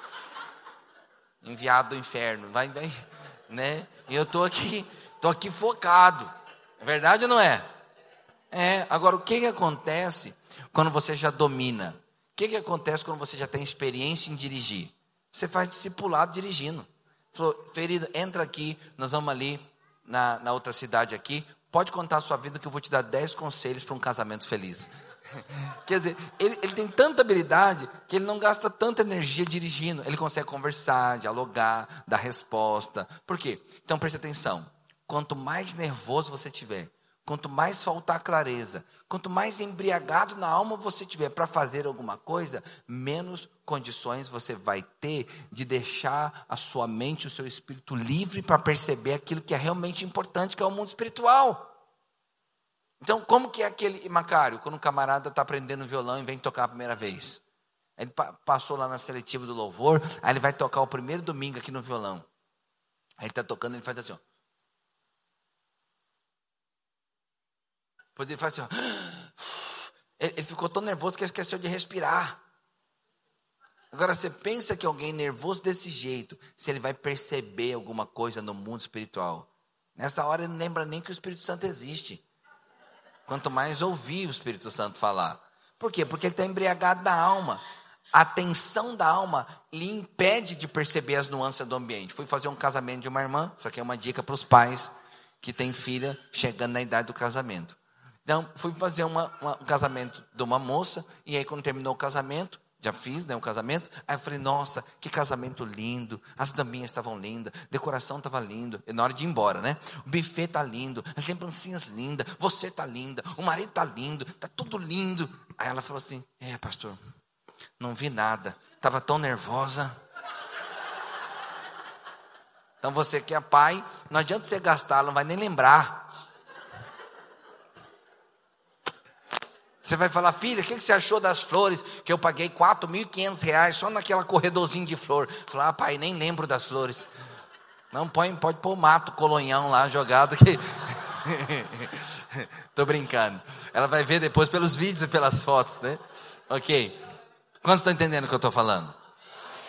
Enviado do inferno. Vai, vai, né? E eu estou aqui, estou aqui focado. É verdade ou não é? É, agora o que, que acontece quando você já domina? O que, que acontece quando você já tem experiência em dirigir? Você faz discipulado dirigindo. Falou, ferido, entra aqui, nós vamos ali na, na outra cidade aqui. Pode contar a sua vida que eu vou te dar 10 conselhos para um casamento feliz. Quer dizer, ele, ele tem tanta habilidade que ele não gasta tanta energia dirigindo. Ele consegue conversar, dialogar, dar resposta. Por quê? Então preste atenção. Quanto mais nervoso você tiver, Quanto mais faltar clareza, quanto mais embriagado na alma você tiver para fazer alguma coisa, menos condições você vai ter de deixar a sua mente, o seu espírito livre para perceber aquilo que é realmente importante, que é o mundo espiritual. Então, como que é aquele Macário, quando um camarada está aprendendo violão e vem tocar a primeira vez? Ele passou lá na seletiva do louvor, aí ele vai tocar o primeiro domingo aqui no violão. Aí ele está tocando, ele faz assim, ó. Depois ele faz assim, ó. Ele ficou tão nervoso que esqueceu de respirar. Agora você pensa que alguém nervoso desse jeito, se ele vai perceber alguma coisa no mundo espiritual. Nessa hora ele não lembra nem que o Espírito Santo existe. Quanto mais ouvir o Espírito Santo falar. Por quê? Porque ele está embriagado da alma. A tensão da alma lhe impede de perceber as nuances do ambiente. Fui fazer um casamento de uma irmã, isso aqui é uma dica para os pais que têm filha chegando na idade do casamento. Então, fui fazer uma, uma, um casamento de uma moça, e aí quando terminou o casamento, já fiz né, um casamento, aí eu falei, nossa, que casamento lindo, as daminhas estavam lindas, decoração estava lindo, e na hora de ir embora, né? O buffet tá lindo, as lembrancinhas lindas, você tá linda, o marido tá lindo, tá tudo lindo. Aí ela falou assim, é pastor, não vi nada, estava tão nervosa. Então você que é pai, não adianta você gastar, não vai nem lembrar. Você vai falar, filha, o que você achou das flores que eu paguei 4.500 reais só naquela corredorzinho de flor? Falar, ah, pai, nem lembro das flores. Não põe, pode pôr mato colonhão lá jogado que Tô brincando. Ela vai ver depois pelos vídeos e pelas fotos, né? Ok. Quantos estão entendendo o que eu estou falando?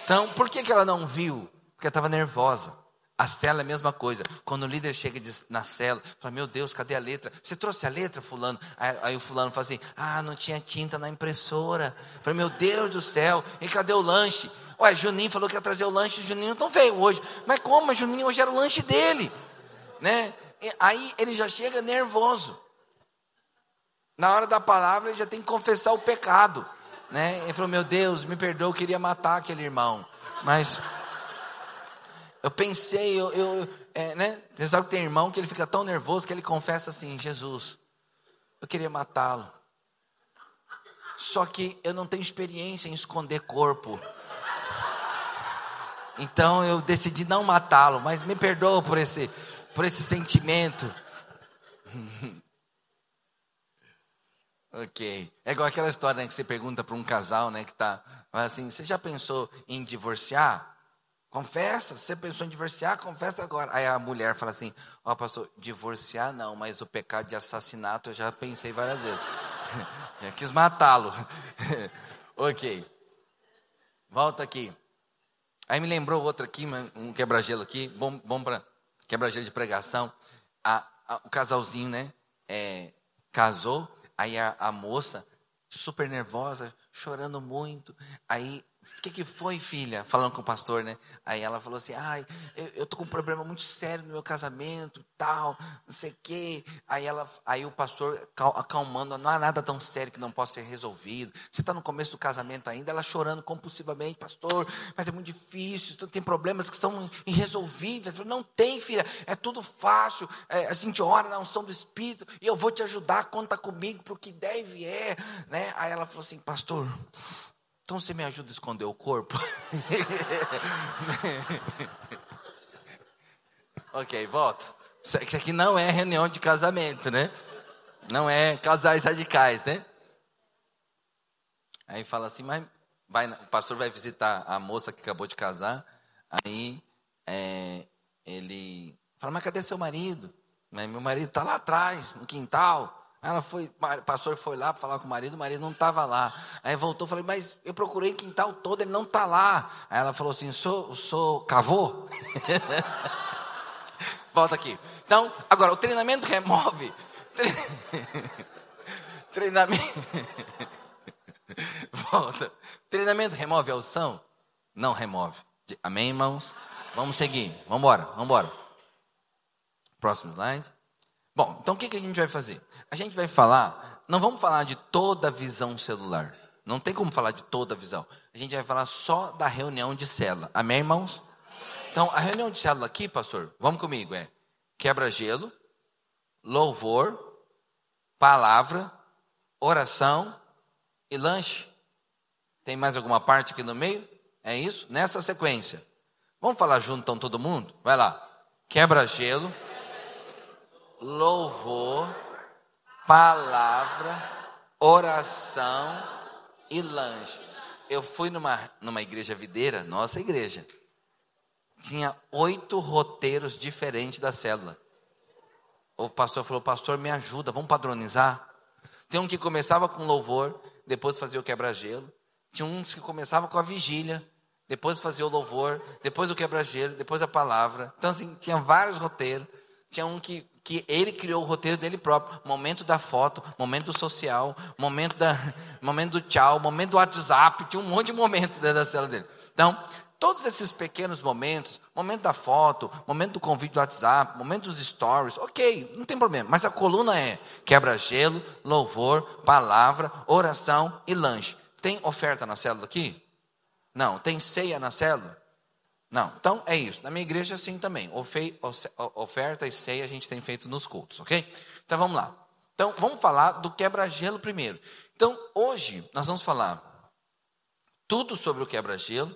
Então, por que, que ela não viu? Porque estava nervosa. A cela é a mesma coisa. Quando o líder chega na cela, fala: Meu Deus, cadê a letra? Você trouxe a letra, Fulano? Aí, aí o Fulano fala assim: Ah, não tinha tinta na impressora. Falei: Meu Deus do céu, e cadê o lanche? Ué, Juninho falou que ia trazer o lanche, o Juninho não veio hoje. Mas como? Mas Juninho hoje era o lanche dele. Né? E aí ele já chega nervoso. Na hora da palavra, ele já tem que confessar o pecado. Né? Ele falou: Meu Deus, me perdoa, eu queria matar aquele irmão. Mas eu pensei, eu, eu é, né? Você sabe que tem irmão que ele fica tão nervoso que ele confessa assim: Jesus, eu queria matá-lo. Só que eu não tenho experiência em esconder corpo. Então eu decidi não matá-lo, mas me perdoa por esse, por esse sentimento. ok. É igual aquela história né, que você pergunta para um casal, né, que tá assim, você já pensou em divorciar? Confessa, você pensou em divorciar, confessa agora. Aí a mulher fala assim: Ó, oh, pastor, divorciar não, mas o pecado de assassinato eu já pensei várias vezes. já quis matá-lo. ok. Volta aqui. Aí me lembrou outra aqui, um quebra-gelo aqui, bom, bom para quebra-gelo de pregação. A, a, o casalzinho, né? É, casou, aí a, a moça, super nervosa, chorando muito. Aí que, que foi, filha? Falando com o pastor, né? Aí ela falou assim: ai, eu, eu tô com um problema muito sério no meu casamento, tal, não sei o quê. Aí, ela, aí o pastor acalmando: não há nada tão sério que não possa ser resolvido. Você está no começo do casamento ainda, ela chorando compulsivamente: pastor, mas é muito difícil, tem problemas que são irresolvíveis. Falei, não tem, filha, é tudo fácil. É, a gente ora na unção do Espírito e eu vou te ajudar, conta comigo para o que deve é. Né? Aí ela falou assim: pastor então você me ajuda a esconder o corpo? ok, volta. Isso aqui não é reunião de casamento, né? Não é casais radicais, né? Aí fala assim, mas vai, o pastor vai visitar a moça que acabou de casar. Aí é, ele fala, mas cadê seu marido? Mas meu marido está lá atrás, no quintal. Ela foi, o pastor foi lá falar com o marido, o marido não estava lá. Aí voltou, falei, mas eu procurei quintal todo, ele não está lá. Aí ela falou assim, sou, sou cavô? Volta aqui. Então, agora, o treinamento remove. Treinamento. Volta. Treinamento remove a audição? Não remove. Amém, irmãos? Vamos seguir. Vamos embora, vamos embora. Próximo slide. Bom, então o que, que a gente vai fazer? A gente vai falar, não vamos falar de toda a visão celular. Não tem como falar de toda a visão. A gente vai falar só da reunião de célula. Amém, irmãos? Então, a reunião de célula aqui, pastor, vamos comigo, é quebra-gelo, louvor, palavra, oração e lanche. Tem mais alguma parte aqui no meio? É isso? Nessa sequência. Vamos falar junto então todo mundo? Vai lá. Quebra-gelo louvor, palavra, oração e lanche. Eu fui numa, numa igreja videira, nossa igreja. Tinha oito roteiros diferentes da célula. O pastor falou, pastor, me ajuda, vamos padronizar. Tem um que começava com louvor, depois fazia o quebra-gelo. Tinha uns que começava com a vigília, depois fazia o louvor, depois o quebra-gelo, depois a palavra. Então, assim, tinha vários roteiros. Tinha um que que ele criou o roteiro dele próprio. Momento da foto, momento social, momento, da, momento do tchau, momento do WhatsApp, tinha um monte de momento dentro da cela dele. Então, todos esses pequenos momentos, momento da foto, momento do convite do WhatsApp, momento dos stories, ok, não tem problema. Mas a coluna é quebra-gelo, louvor, palavra, oração e lanche. Tem oferta na célula aqui? Não. Tem ceia na célula? Não, então é isso. Na minha igreja, sim também. Oferta e ceia a gente tem feito nos cultos, ok? Então vamos lá. Então vamos falar do quebra-gelo primeiro. Então hoje nós vamos falar tudo sobre o quebra-gelo,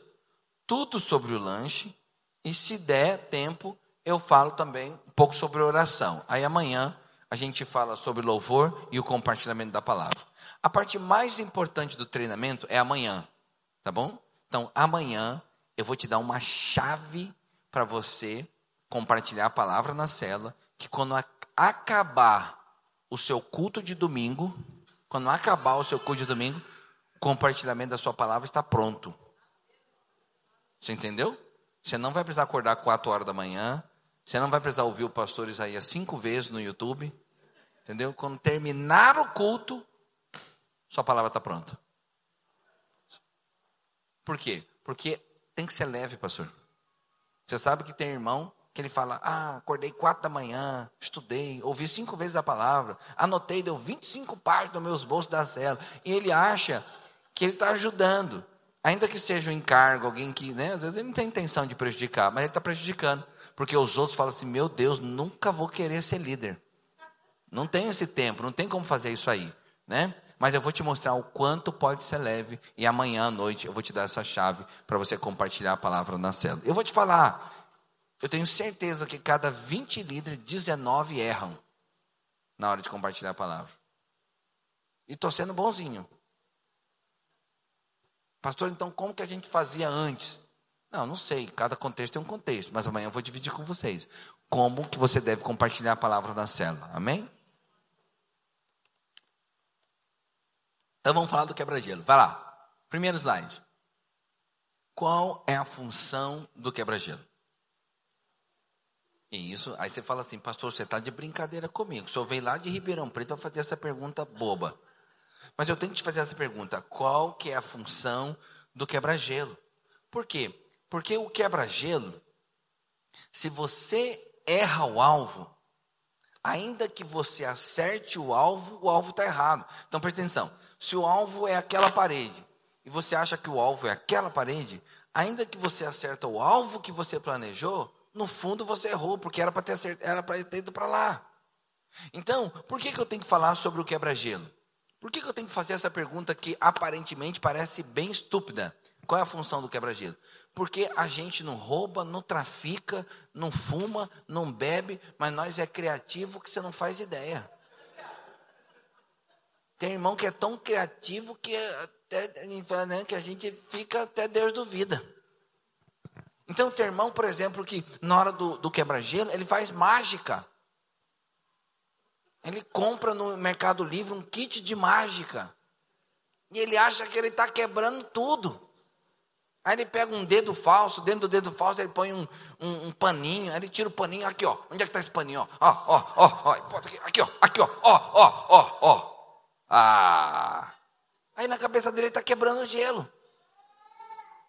tudo sobre o lanche, e se der tempo, eu falo também um pouco sobre oração. Aí amanhã a gente fala sobre louvor e o compartilhamento da palavra. A parte mais importante do treinamento é amanhã, tá bom? Então amanhã eu vou te dar uma chave para você compartilhar a palavra na cela, que quando acabar o seu culto de domingo, quando acabar o seu culto de domingo, o compartilhamento da sua palavra está pronto. Você entendeu? Você não vai precisar acordar quatro horas da manhã. Você não vai precisar ouvir o pastor Isaías cinco vezes no YouTube. Entendeu? Quando terminar o culto, sua palavra está pronta. Por quê? Porque tem que ser leve, pastor. Você sabe que tem irmão que ele fala: Ah, acordei quatro da manhã, estudei, ouvi cinco vezes a palavra, anotei, deu 25 páginas nos meus bolsos da cela. E ele acha que ele está ajudando. Ainda que seja um encargo, alguém que, né, às vezes ele não tem intenção de prejudicar, mas ele está prejudicando. Porque os outros falam assim: Meu Deus, nunca vou querer ser líder. Não tenho esse tempo, não tem como fazer isso aí, né? Mas eu vou te mostrar o quanto pode ser leve e amanhã à noite eu vou te dar essa chave para você compartilhar a palavra na célula. Eu vou te falar, eu tenho certeza que cada 20 líderes, 19 erram na hora de compartilhar a palavra. E estou sendo bonzinho. Pastor, então como que a gente fazia antes? Não, não sei, cada contexto tem um contexto, mas amanhã eu vou dividir com vocês. Como que você deve compartilhar a palavra na célula, amém? Então vamos falar do quebra-gelo. Vai lá. Primeiro slide. Qual é a função do quebra-gelo? E isso, aí você fala assim, pastor, você está de brincadeira comigo. O senhor veio lá de Ribeirão Preto para fazer essa pergunta boba. Mas eu tenho que te fazer essa pergunta: qual que é a função do quebra-gelo? Por quê? Porque o quebra-gelo, se você erra o alvo, ainda que você acerte o alvo, o alvo está errado. Então presta atenção: se o alvo é aquela parede e você acha que o alvo é aquela parede, ainda que você acerta o alvo que você planejou, no fundo você errou, porque era para ter, ter ido para lá. Então, por que, que eu tenho que falar sobre o quebra-gelo? Por que, que eu tenho que fazer essa pergunta que aparentemente parece bem estúpida? Qual é a função do quebra-gelo? Porque a gente não rouba, não trafica, não fuma, não bebe, mas nós é criativo que você não faz ideia. Tem irmão que é tão criativo que até né, que a gente fica até Deus duvida. Então tem irmão, por exemplo, que na hora do, do quebra-gelo, ele faz mágica. Ele compra no Mercado Livre um kit de mágica. E ele acha que ele está quebrando tudo. Aí ele pega um dedo falso, dentro do dedo falso ele põe um, um, um paninho, aí ele tira o paninho, aqui ó, onde é que está esse paninho? Ó, ó, ó, ó, ó, aqui ó, aqui ó, ó, ó, ó, ó. Ah! Aí na cabeça dele está quebrando o gelo.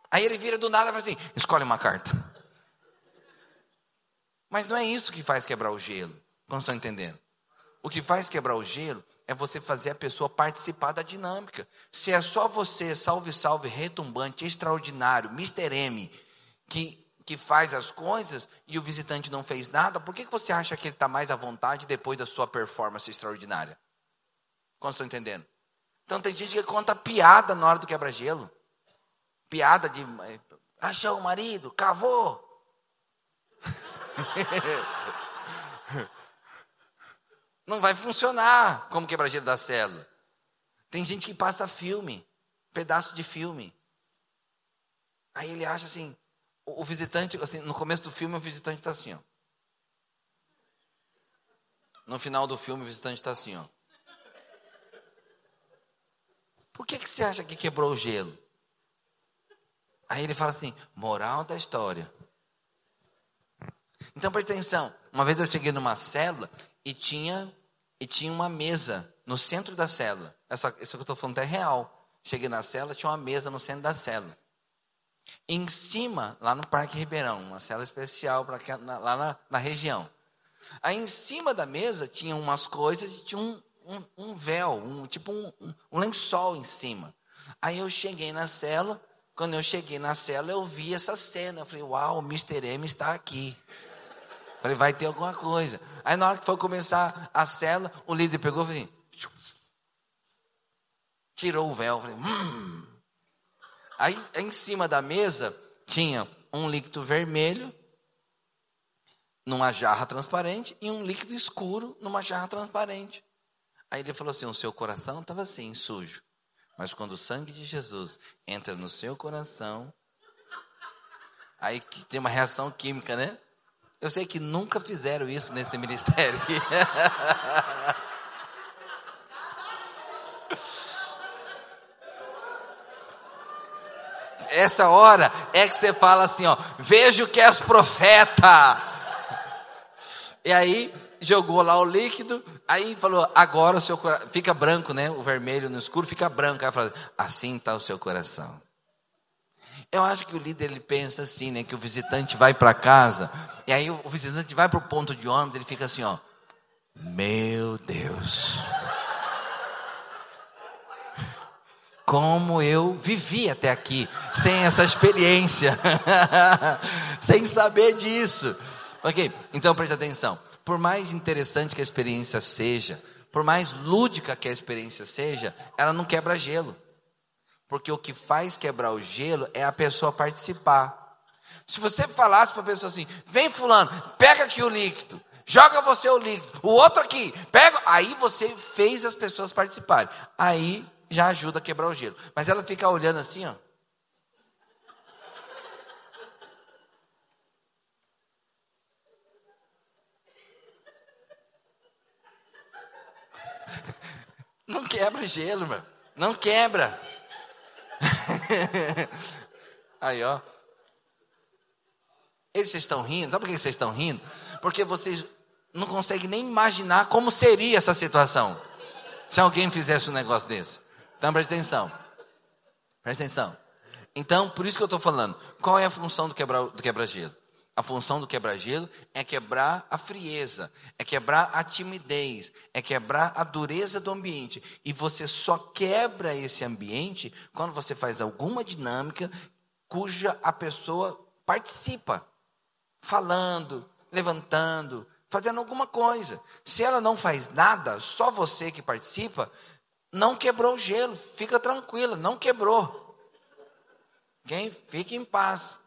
Aí ele vira do nada e fala assim: escolhe uma carta. Mas não é isso que faz quebrar o gelo. Não estão entendendo? O que faz quebrar o gelo é você fazer a pessoa participar da dinâmica. Se é só você, salve, salve, retumbante, extraordinário, Mr. M, que, que faz as coisas e o visitante não fez nada, por que, que você acha que ele está mais à vontade depois da sua performance extraordinária? Como estão entendendo? Então tem gente que conta piada na hora do quebra-gelo. Piada de achou o marido, cavou. Não vai funcionar como quebra-gelo da célula. Tem gente que passa filme, pedaço de filme. Aí ele acha assim, o, o visitante, assim, no começo do filme o visitante está assim, ó. No final do filme o visitante está assim, ó. Por que, que você acha que quebrou o gelo? Aí ele fala assim: moral da história. Então presta atenção. Uma vez eu cheguei numa célula e tinha, e tinha uma mesa no centro da célula. Essa, isso que eu estou falando é real. Cheguei na célula, tinha uma mesa no centro da célula. Em cima, lá no Parque Ribeirão, uma célula especial pra, lá na, na região. Aí em cima da mesa tinha umas coisas e tinha um, um, um véu, um, tipo um, um lençol em cima. Aí eu cheguei na cela, quando eu cheguei na cela, eu vi essa cena. Eu falei, uau, o Mr. M está aqui. Eu falei, vai ter alguma coisa. Aí na hora que foi começar a cela, o líder pegou e falou assim, tirou o véu. Eu falei, hum. Aí em cima da mesa tinha um líquido vermelho numa jarra transparente e um líquido escuro numa jarra transparente. Aí ele falou assim: o seu coração estava assim, sujo. Mas quando o sangue de Jesus entra no seu coração, aí tem uma reação química, né? Eu sei que nunca fizeram isso nesse ministério. Essa hora é que você fala assim, ó, vejo que és profeta. E aí jogou lá o líquido, aí falou, agora o seu coração, fica branco, né? O vermelho no escuro fica branco. Aí fala, assim está o seu coração. Eu acho que o líder ele pensa assim, né? Que o visitante vai para casa, e aí o visitante vai para o ponto de ônibus, ele fica assim, ó. Meu Deus. Como eu vivi até aqui, sem essa experiência, sem saber disso. Ok, então preste atenção. Por mais interessante que a experiência seja, por mais lúdica que a experiência seja, ela não quebra gelo. Porque o que faz quebrar o gelo é a pessoa participar. Se você falasse para a pessoa assim: vem, Fulano, pega aqui o líquido, joga você o líquido, o outro aqui, pega. Aí você fez as pessoas participarem. Aí já ajuda a quebrar o gelo. Mas ela fica olhando assim, ó. Não quebra gelo, meu. Não quebra. Aí, ó. Eles estão rindo. Sabe por que vocês estão rindo? Porque vocês não conseguem nem imaginar como seria essa situação. Se alguém fizesse um negócio desse. Então presta atenção. Presta atenção. Então, por isso que eu estou falando. Qual é a função do quebra-gelo? Do quebra a função do quebra-gelo é quebrar a frieza, é quebrar a timidez, é quebrar a dureza do ambiente. E você só quebra esse ambiente quando você faz alguma dinâmica cuja a pessoa participa, falando, levantando, fazendo alguma coisa. Se ela não faz nada, só você que participa, não quebrou o gelo, fica tranquila, não quebrou. Quem fique em paz.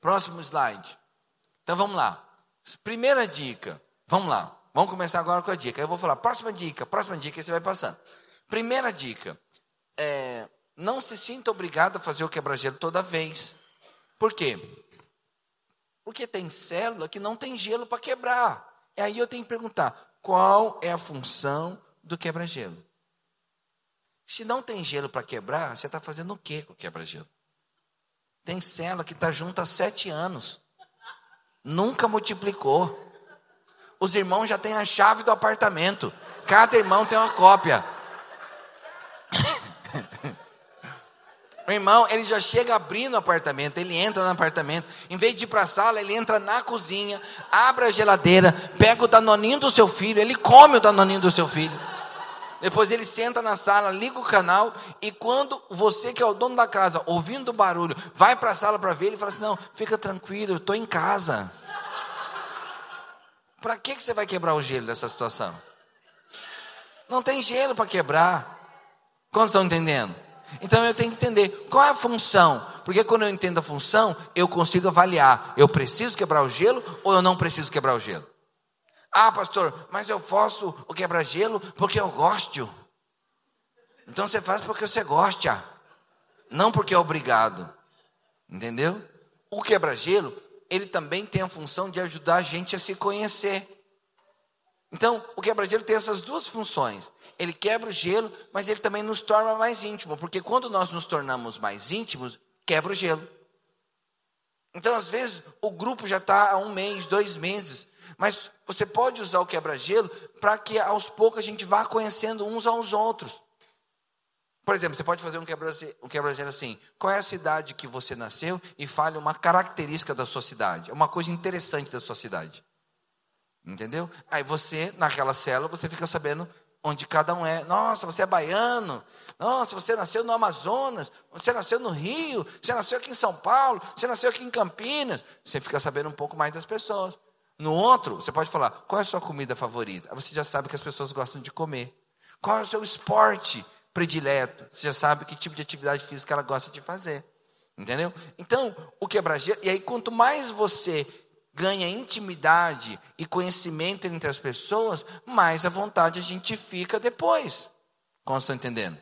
Próximo slide. Então vamos lá. Primeira dica. Vamos lá. Vamos começar agora com a dica. Eu vou falar, próxima dica, próxima dica, e você vai passando. Primeira dica. É, não se sinta obrigado a fazer o quebra-gelo toda vez. Por quê? Porque tem célula que não tem gelo para quebrar. E aí eu tenho que perguntar: qual é a função do quebra-gelo? Se não tem gelo para quebrar, você está fazendo o que com o quebra-gelo? Tem célula que está junto há sete anos. Nunca multiplicou. Os irmãos já têm a chave do apartamento. Cada irmão tem uma cópia. o irmão, ele já chega abrindo o apartamento, ele entra no apartamento, em vez de ir para a sala, ele entra na cozinha, abre a geladeira, pega o danoninho do seu filho, ele come o danoninho do seu filho. Depois ele senta na sala, liga o canal e quando você que é o dono da casa, ouvindo o barulho, vai para a sala para ver, ele fala assim: "Não, fica tranquilo, eu estou em casa". Para que que você vai quebrar o gelo dessa situação? Não tem gelo para quebrar. Como estão entendendo? Então eu tenho que entender qual é a função, porque quando eu entendo a função, eu consigo avaliar: eu preciso quebrar o gelo ou eu não preciso quebrar o gelo? Ah, pastor, mas eu faço o quebra-gelo porque eu gosto. Então você faz porque você gosta, não porque é obrigado. Entendeu? O quebra-gelo, ele também tem a função de ajudar a gente a se conhecer. Então, o quebra-gelo tem essas duas funções. Ele quebra o gelo, mas ele também nos torna mais íntimo, porque quando nós nos tornamos mais íntimos, quebra o gelo. Então, às vezes, o grupo já está há um mês, dois meses, mas você pode usar o quebra-gelo para que aos poucos a gente vá conhecendo uns aos outros. Por exemplo, você pode fazer um quebra-gelo quebra assim: qual é a cidade que você nasceu e fale uma característica da sua cidade, uma coisa interessante da sua cidade. Entendeu? Aí você, naquela célula, você fica sabendo onde cada um é. Nossa, você é baiano. Nossa, você nasceu no Amazonas. Você nasceu no Rio. Você nasceu aqui em São Paulo. Você nasceu aqui em Campinas. Você fica sabendo um pouco mais das pessoas. No outro, você pode falar: qual é a sua comida favorita? Você já sabe que as pessoas gostam de comer. Qual é o seu esporte predileto? Você já sabe que tipo de atividade física ela gosta de fazer. Entendeu? Então, o quebra-gelo. E aí, quanto mais você ganha intimidade e conhecimento entre as pessoas, mais à vontade a gente fica depois. Como estão entendendo?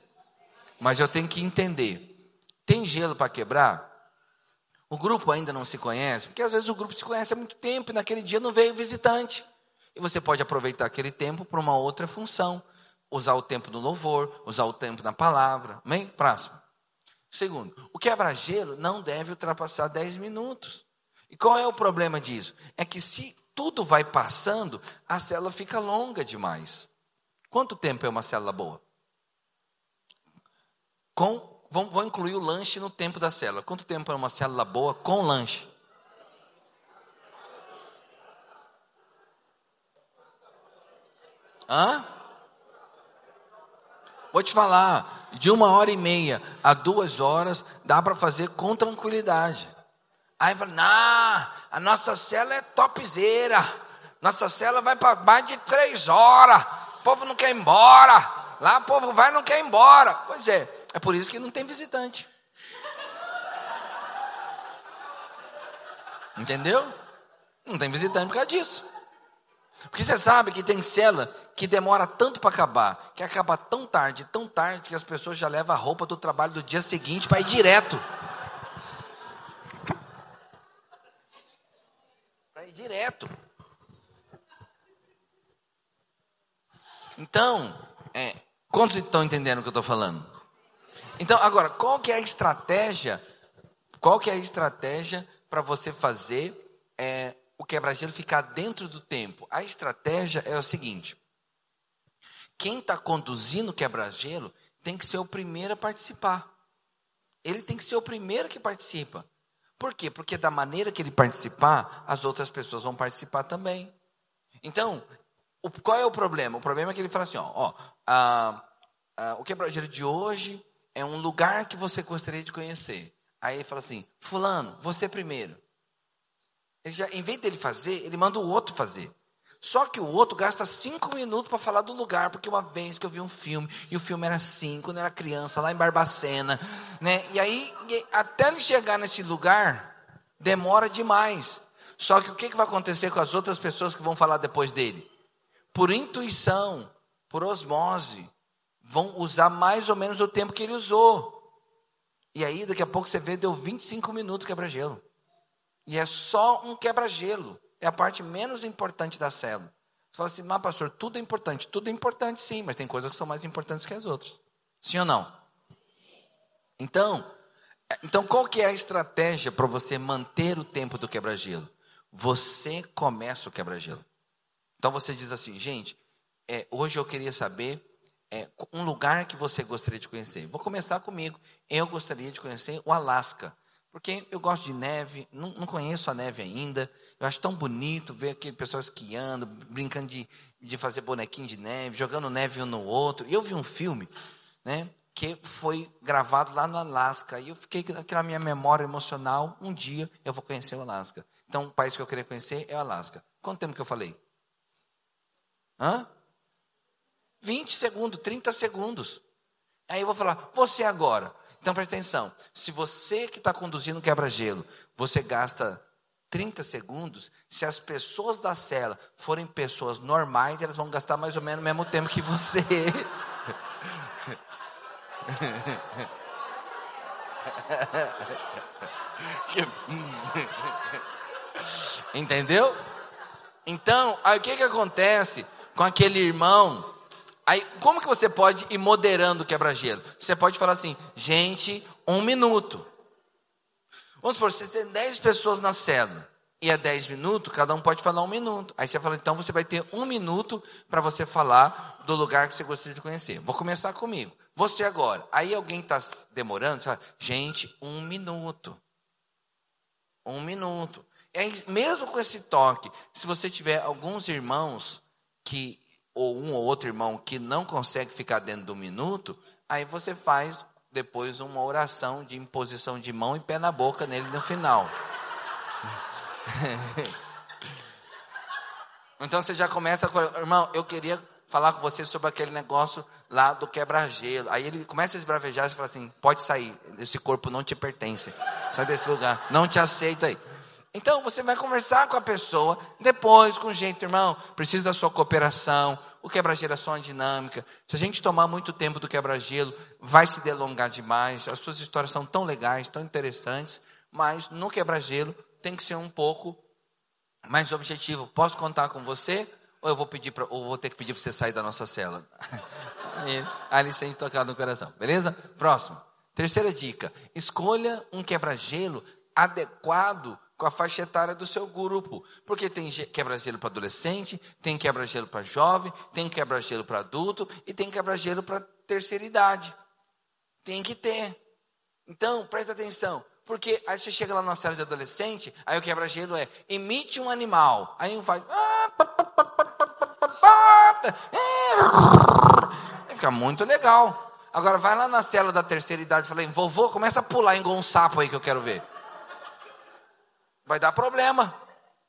Mas eu tenho que entender: tem gelo para quebrar? O grupo ainda não se conhece, porque às vezes o grupo se conhece há muito tempo e naquele dia não veio visitante. E você pode aproveitar aquele tempo para uma outra função. Usar o tempo no louvor, usar o tempo na palavra. Amém? Próximo. Segundo, o quebra-gelo não deve ultrapassar 10 minutos. E qual é o problema disso? É que se tudo vai passando, a célula fica longa demais. Quanto tempo é uma célula boa? Com, vou, vou incluir o lanche no tempo da célula. Quanto tempo é uma célula boa com lanche? Hã? Vou te falar, de uma hora e meia a duas horas dá para fazer com tranquilidade. Aí fala, nah, a nossa cela é topzeira. Nossa cela vai para mais de três horas. O povo não quer ir embora. Lá o povo vai não quer ir embora. Pois é, é por isso que não tem visitante. Entendeu? Não tem visitante por causa disso. Porque você sabe que tem cela que demora tanto para acabar, que acaba tão tarde, tão tarde, que as pessoas já levam a roupa do trabalho do dia seguinte para ir direto. Para ir direto. Então, é, quantos estão entendendo o que eu estou falando? Então, agora, qual que é a estratégia? Qual que é a estratégia para você fazer é, o quebra-gelo ficar dentro do tempo. A estratégia é o seguinte: quem está conduzindo o quebra-gelo tem que ser o primeiro a participar. Ele tem que ser o primeiro que participa. Por quê? Porque da maneira que ele participar, as outras pessoas vão participar também. Então, o, qual é o problema? O problema é que ele fala assim: ó, ó a, a, o quebra-gelo de hoje é um lugar que você gostaria de conhecer. Aí ele fala assim: Fulano, você primeiro. Ele já, em vez dele fazer, ele manda o outro fazer. Só que o outro gasta cinco minutos para falar do lugar, porque uma vez que eu vi um filme, e o filme era assim, quando eu era criança, lá em Barbacena, né? E aí, até ele chegar nesse lugar, demora demais. Só que o que, que vai acontecer com as outras pessoas que vão falar depois dele? Por intuição, por osmose, vão usar mais ou menos o tempo que ele usou. E aí, daqui a pouco você vê, deu 25 minutos quebra-gelo. E é só um quebra-gelo. É a parte menos importante da célula. Você fala assim, mas pastor, tudo é importante. Tudo é importante sim, mas tem coisas que são mais importantes que as outras. Sim ou não? Então, é, então qual que é a estratégia para você manter o tempo do quebra-gelo? Você começa o quebra-gelo. Então você diz assim, gente, é, hoje eu queria saber é, um lugar que você gostaria de conhecer. Vou começar comigo. Eu gostaria de conhecer o Alasca. Porque eu gosto de neve, não, não, conheço a neve ainda. Eu acho tão bonito ver aquele pessoal esquiando, brincando de, de fazer bonequinho de neve, jogando neve um no outro. E eu vi um filme, né, que foi gravado lá no Alasca. E eu fiquei naquela minha memória emocional, um dia eu vou conhecer o Alasca. Então, o país que eu queria conhecer é o Alasca. Quanto tempo que eu falei? Hã? 20 segundos, 30 segundos. Aí eu vou falar, você agora. Então presta atenção: se você que está conduzindo quebra-gelo, você gasta 30 segundos, se as pessoas da cela forem pessoas normais, elas vão gastar mais ou menos o mesmo tempo que você. Entendeu? Então, aí o que, que acontece com aquele irmão Aí, como que você pode ir moderando o quebra-gelo? Você pode falar assim, gente, um minuto. Vamos supor, você tem 10 pessoas na célula e é 10 minutos, cada um pode falar um minuto. Aí você fala, então você vai ter um minuto para você falar do lugar que você gostaria de conhecer. Vou começar comigo. Você agora. Aí alguém está demorando, você fala, gente, um minuto. Um minuto. É, mesmo com esse toque, se você tiver alguns irmãos que ou um ou outro irmão que não consegue ficar dentro do minuto, aí você faz depois uma oração de imposição de mão e pé na boca nele no final. então você já começa falar, irmão, eu queria falar com você sobre aquele negócio lá do quebra-gelo. Aí ele começa a esbravejar e fala assim: pode sair, esse corpo não te pertence, sai desse lugar, não te aceito aí. Então você vai conversar com a pessoa, depois, com jeito, irmão, precisa da sua cooperação, o quebra-gelo é dinâmica. Se a gente tomar muito tempo do quebra-gelo, vai se delongar demais. As suas histórias são tão legais, tão interessantes, mas no quebra-gelo tem que ser um pouco mais objetivo. Posso contar com você? Ou eu vou pedir pra, ou vou ter que pedir para você sair da nossa cela? Aí ele sente tocado no coração, beleza? Próximo. Terceira dica: escolha um quebra-gelo adequado com a faixa etária do seu grupo. Porque tem quebra-gelo para adolescente, tem quebra-gelo para jovem, tem quebra-gelo para adulto e tem quebra-gelo para terceira idade. Tem que ter. Então, presta atenção. Porque aí você chega lá na sala de adolescente, aí o quebra-gelo é emite um animal. Aí um faz. Aí fica muito legal. Agora vai lá na cela da terceira idade e fala, vovô, começa a pular igual um sapo aí que eu quero ver vai dar problema.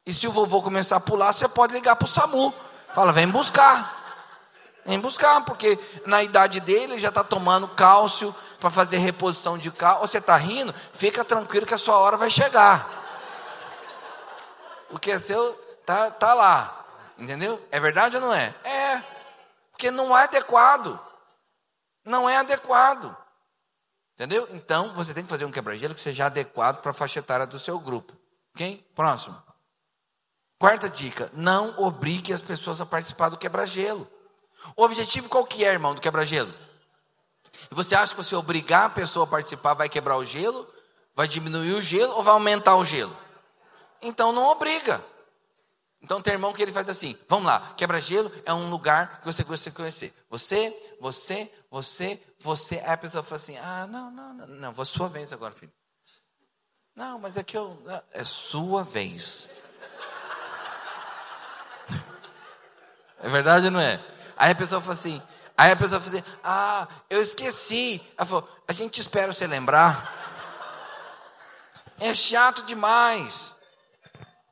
E se o vovô começar a pular, você pode ligar para o SAMU. Fala, vem buscar. Vem buscar, porque na idade dele ele já está tomando cálcio para fazer reposição de cálcio. Você está rindo? Fica tranquilo que a sua hora vai chegar. O que é seu tá, tá lá. Entendeu? É verdade ou não é? É. Porque não é adequado. Não é adequado. Entendeu? Então, você tem que fazer um quebra-gelo que seja adequado para a faixa etária do seu grupo. Ok? Próximo. Quarta dica: não obrigue as pessoas a participar do quebra-gelo. O objetivo qual que é, irmão, do quebra-gelo? E você acha que você obrigar a pessoa a participar vai quebrar o gelo? Vai diminuir o gelo ou vai aumentar o gelo? Então não obriga. Então tem irmão que ele faz assim: vamos lá, quebra-gelo é um lugar que você gosta de conhecer. Você, você, você, você. Aí a pessoa fala assim: ah, não, não, não, não, vou sua vez agora, filho. Não, mas é que eu. É sua vez. É verdade ou não é? Aí a pessoa fala assim. Aí a pessoa fala assim: Ah, eu esqueci. Ela falou: A gente espera você lembrar. É chato demais.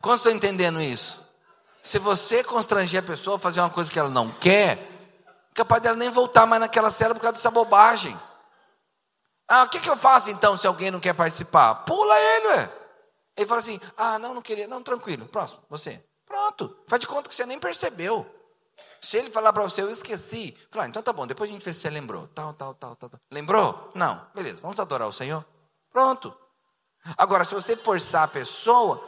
Como estão entendendo isso? Se você constranger a pessoa a fazer uma coisa que ela não quer, capaz dela nem voltar mais naquela cela por causa dessa bobagem. Ah, o que, que eu faço então se alguém não quer participar? Pula ele, ué. Ele fala assim: ah, não, não queria. Não, tranquilo, próximo, você. Pronto, faz de conta que você nem percebeu. Se ele falar para você, eu esqueci. Fala, ah, então tá bom, depois a gente vê se você lembrou. Tal, tal, tal, tal, tal. Lembrou? Não, beleza, vamos adorar o Senhor. Pronto. Agora, se você forçar a pessoa,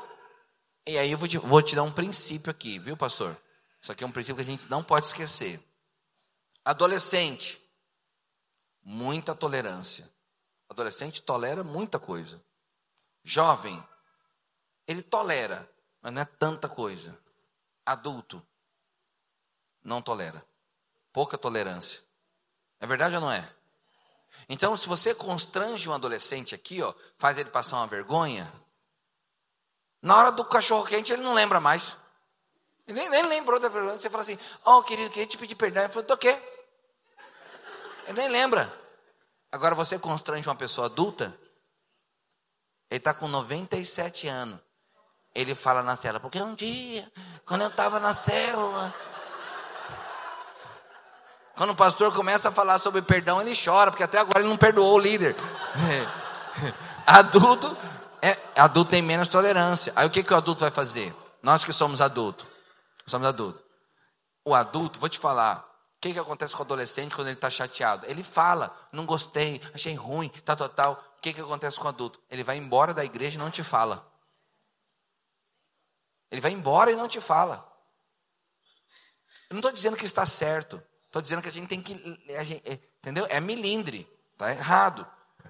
e aí eu vou te, vou te dar um princípio aqui, viu, pastor? Isso aqui é um princípio que a gente não pode esquecer. Adolescente, muita tolerância. Adolescente tolera muita coisa. Jovem, ele tolera, mas não é tanta coisa. Adulto, não tolera. Pouca tolerância. É verdade ou não é? Então, se você constrange um adolescente aqui, ó, faz ele passar uma vergonha, na hora do cachorro quente ele não lembra mais. Ele nem, nem lembrou da vergonha. Você fala assim: Ó, oh, querido, queria te pedir perdão. Ele falou: Do quê? Ele nem lembra. Agora você constrange uma pessoa adulta, ele está com 97 anos. Ele fala na célula, porque um dia, quando eu estava na célula, quando o pastor começa a falar sobre perdão, ele chora, porque até agora ele não perdoou o líder. adulto, é, adulto tem menos tolerância. Aí o que, que o adulto vai fazer? Nós que somos adultos, somos adultos. O adulto, vou te falar, o que, que acontece com o adolescente quando ele está chateado? Ele fala, não gostei, achei ruim, tal, tal, tal. O que, que acontece com o adulto? Ele vai embora da igreja e não te fala. Ele vai embora e não te fala. Eu não estou dizendo que está certo. Estou dizendo que a gente tem que. Gente, é, entendeu? É milindre. Está errado.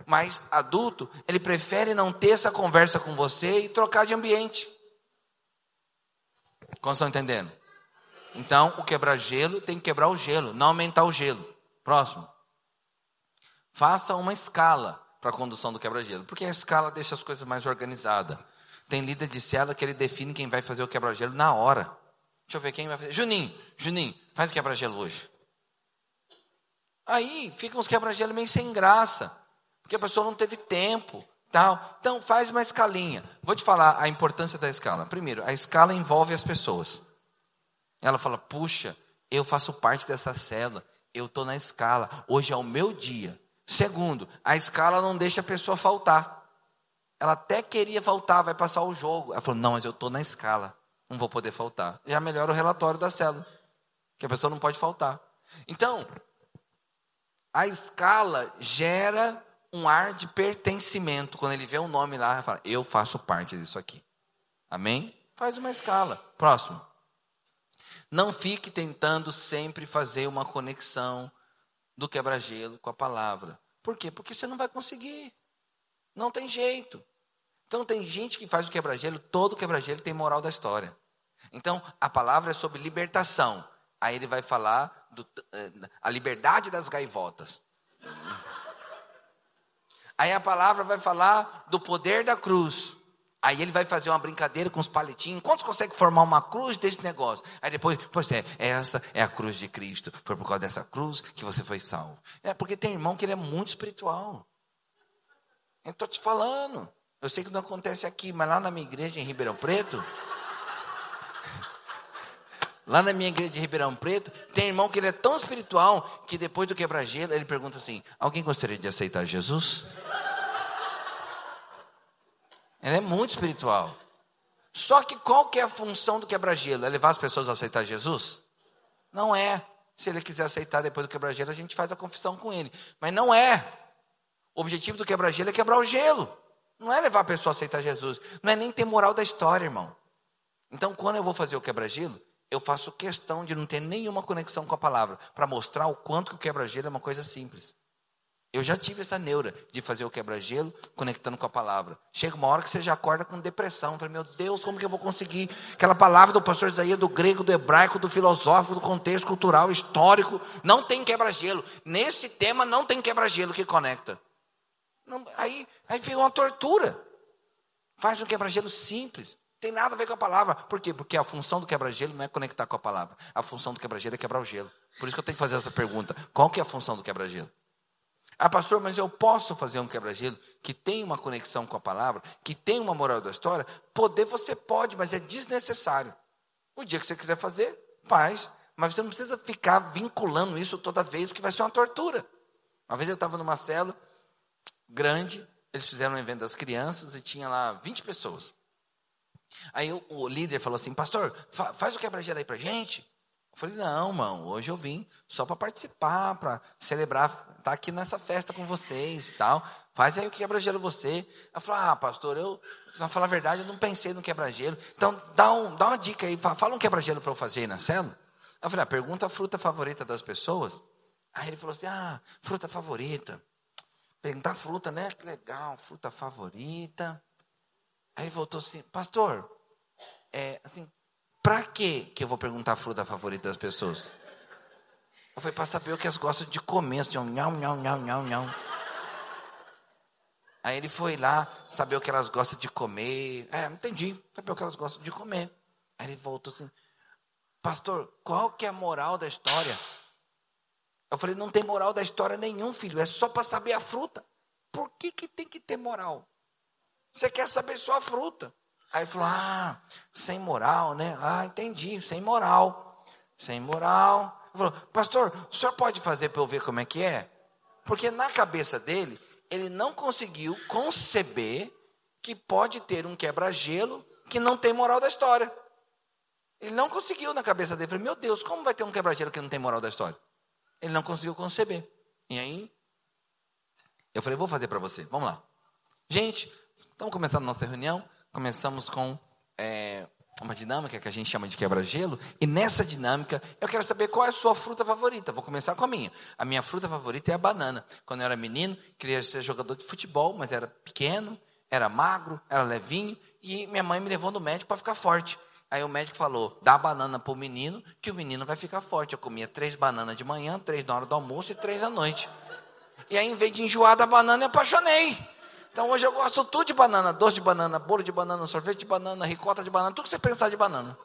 Mas adulto, ele prefere não ter essa conversa com você e trocar de ambiente. Como estão entendendo? Então, o quebra-gelo tem que quebrar o gelo, não aumentar o gelo. Próximo. Faça uma escala para a condução do quebra-gelo, porque a escala deixa as coisas mais organizadas. Tem líder de cela que ele define quem vai fazer o quebra-gelo na hora. Deixa eu ver quem vai fazer. Juninho, Juninho, faz o quebra-gelo hoje. Aí ficam os quebra-gelo meio sem graça, porque a pessoa não teve tempo. Tal. Então, faz uma escalinha. Vou te falar a importância da escala. Primeiro, a escala envolve as pessoas. Ela fala: Puxa, eu faço parte dessa cela, eu estou na escala, hoje é o meu dia. Segundo, a escala não deixa a pessoa faltar. Ela até queria faltar, vai passar o jogo. Ela falou: Não, mas eu estou na escala, não vou poder faltar. Já melhora o relatório da célula, que a pessoa não pode faltar. Então, a escala gera um ar de pertencimento. Quando ele vê um nome lá, ele fala: Eu faço parte disso aqui. Amém? Faz uma escala. Próximo. Não fique tentando sempre fazer uma conexão do quebra-gelo com a palavra. Por quê? Porque você não vai conseguir. Não tem jeito. Então tem gente que faz o quebra-gelo, todo quebra-gelo tem moral da história. Então a palavra é sobre libertação. Aí ele vai falar do, eh, a liberdade das gaivotas. Aí a palavra vai falar do poder da cruz. Aí ele vai fazer uma brincadeira com os palitinhos. Quantos conseguem formar uma cruz desse negócio? Aí depois, pois é, essa é a cruz de Cristo. Foi por causa dessa cruz que você foi salvo. É porque tem irmão que ele é muito espiritual. Eu estou te falando. Eu sei que não acontece aqui, mas lá na minha igreja em Ribeirão Preto. Lá na minha igreja de Ribeirão Preto, tem irmão que ele é tão espiritual que depois do quebra-gelo ele pergunta assim: Alguém gostaria de aceitar Jesus? Ele é muito espiritual. Só que qual que é a função do quebra-gelo? É levar as pessoas a aceitar Jesus? Não é. Se ele quiser aceitar depois do quebra-gelo, a gente faz a confissão com ele. Mas não é. O objetivo do quebra-gelo é quebrar o gelo. Não é levar a pessoa a aceitar Jesus. Não é nem ter moral da história, irmão. Então, quando eu vou fazer o quebra-gelo, eu faço questão de não ter nenhuma conexão com a palavra, para mostrar o quanto que o quebra-gelo é uma coisa simples. Eu já tive essa neura de fazer o quebra-gelo conectando com a palavra. Chega uma hora que você já acorda com depressão. Fala, meu Deus, como que eu vou conseguir? Aquela palavra do pastor Isaías, do grego, do hebraico, do filosófico, do contexto cultural, histórico. Não tem quebra-gelo. Nesse tema não tem quebra-gelo que conecta. Não, aí, aí fica uma tortura. Faz um quebra-gelo simples. Tem nada a ver com a palavra. Por quê? Porque a função do quebra-gelo não é conectar com a palavra. A função do quebra-gelo é quebrar o gelo. Por isso que eu tenho que fazer essa pergunta. Qual que é a função do quebra-gelo? Ah, pastor, mas eu posso fazer um quebra-gelo que tem uma conexão com a palavra, que tem uma moral da história? Poder você pode, mas é desnecessário. O dia que você quiser fazer, faz. Mas você não precisa ficar vinculando isso toda vez, porque vai ser uma tortura. Uma vez eu estava numa célula grande, eles fizeram um evento das crianças e tinha lá 20 pessoas. Aí o, líder falou assim, pastor, fa faz o quebra-gelo aí pra gente. Falei, não, mano, hoje eu vim só para participar, para celebrar, estar tá aqui nessa festa com vocês e tal. Faz aí o quebra-gelo você. Eu falei, ah, pastor, eu, para falar a verdade, eu não pensei no quebra-gelo. Então, dá, um, dá uma dica aí, fala um quebra-gelo para eu fazer aí na célula. Eu falei, ah, pergunta a fruta favorita das pessoas. Aí ele falou assim, ah, fruta favorita. Perguntar fruta, né? Que legal, fruta favorita. Aí ele voltou assim, pastor, é, assim, para que que eu vou perguntar a fruta favorita das pessoas? Eu falei, para saber o que elas gostam de comer, assim, nhão, nhão, nhão, nhão, nhão. Aí ele foi lá, saber o que elas gostam de comer. É, entendi, saber o que elas gostam de comer. Aí ele voltou assim, pastor, qual que é a moral da história? Eu falei, não tem moral da história nenhum, filho, é só para saber a fruta. Por que, que tem que ter moral? Você quer saber só a fruta. Aí falou: Ah, sem moral, né? Ah, entendi, sem moral. Sem moral. Ele falou: Pastor, o senhor pode fazer para eu ver como é que é? Porque na cabeça dele, ele não conseguiu conceber que pode ter um quebra-gelo que não tem moral da história. Ele não conseguiu na cabeça dele. Ele falou: Meu Deus, como vai ter um quebra-gelo que não tem moral da história? Ele não conseguiu conceber. E aí, eu falei: Vou fazer para você. Vamos lá. Gente, Estamos começando a nossa reunião. Começamos com é, uma dinâmica que a gente chama de quebra-gelo. E nessa dinâmica, eu quero saber qual é a sua fruta favorita. Vou começar com a minha. A minha fruta favorita é a banana. Quando eu era menino, queria ser jogador de futebol, mas era pequeno, era magro, era levinho. E minha mãe me levou no médico para ficar forte. Aí o médico falou: dá banana para o menino, que o menino vai ficar forte. Eu comia três bananas de manhã, três na hora do almoço e três à noite. E aí, em vez de enjoar da banana, eu apaixonei. Então hoje eu gosto tudo de banana, doce de banana, bolo de banana, sorvete de banana, ricota de banana, tudo que você pensar de banana.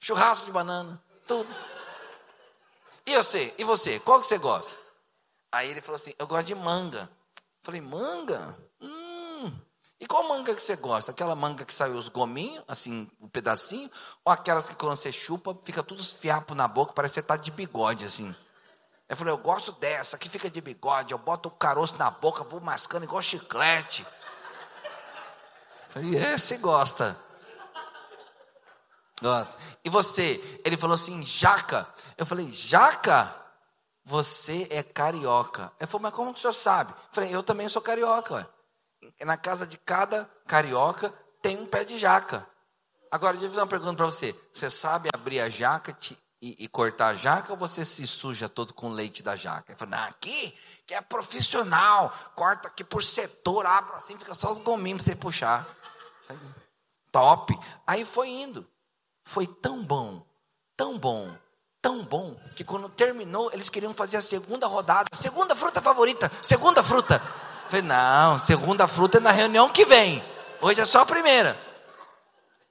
Churrasco de banana, tudo. E você? E você? Qual que você gosta? Aí ele falou assim: eu gosto de manga. Falei, manga? Hum. E qual manga que você gosta? Aquela manga que saiu os gominhos, assim, um pedacinho, ou aquelas que quando você chupa, fica tudo os fiapos na boca, parece que você tá de bigode, assim. Eu falei, eu gosto dessa, que fica de bigode, eu boto o caroço na boca, vou mascando igual chiclete. Eu falei, esse gosta. Gosta. E você? Ele falou assim, jaca. Eu falei, jaca? você é carioca. Ele falou, mas como que o senhor sabe? Eu falei, eu também sou carioca. Na casa de cada carioca tem um pé de jaca. Agora, deixa eu fazer uma pergunta para você. Você sabe abrir a jaca e, e, cortar a jaca ou você se suja todo com leite da jaca? Ele falou, aqui, que é profissional. Corta aqui por setor, abre assim, fica só os gominhos para você puxar. Top. Aí foi indo. Foi tão bom, tão bom, tão bom, que quando terminou, eles queriam fazer a segunda rodada. Segunda fruta favorita, segunda fruta. Eu falei, não, segunda fruta é na reunião que vem. Hoje é só a primeira.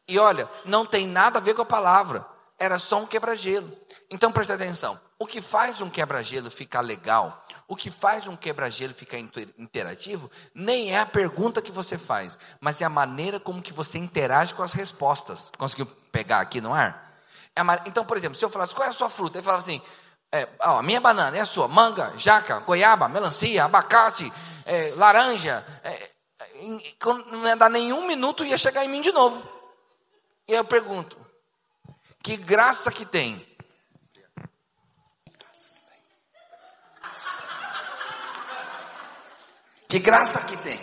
E olha, não tem nada a ver com a palavra. Era só um quebra-gelo. Então presta atenção. O que faz um quebra-gelo ficar legal, o que faz um quebra-gelo ficar interativo, nem é a pergunta que você faz, mas é a maneira como que você interage com as respostas. Conseguiu pegar aqui no ar? É então, por exemplo, se eu falasse, qual é a sua fruta? Ele falava assim, é, ó, a minha banana, é a sua? Manga, jaca, goiaba, melancia, abacate, é, laranja. É, não ia dar nenhum minuto, ia chegar em mim de novo. E eu pergunto, que graça que tem Que graça que tem.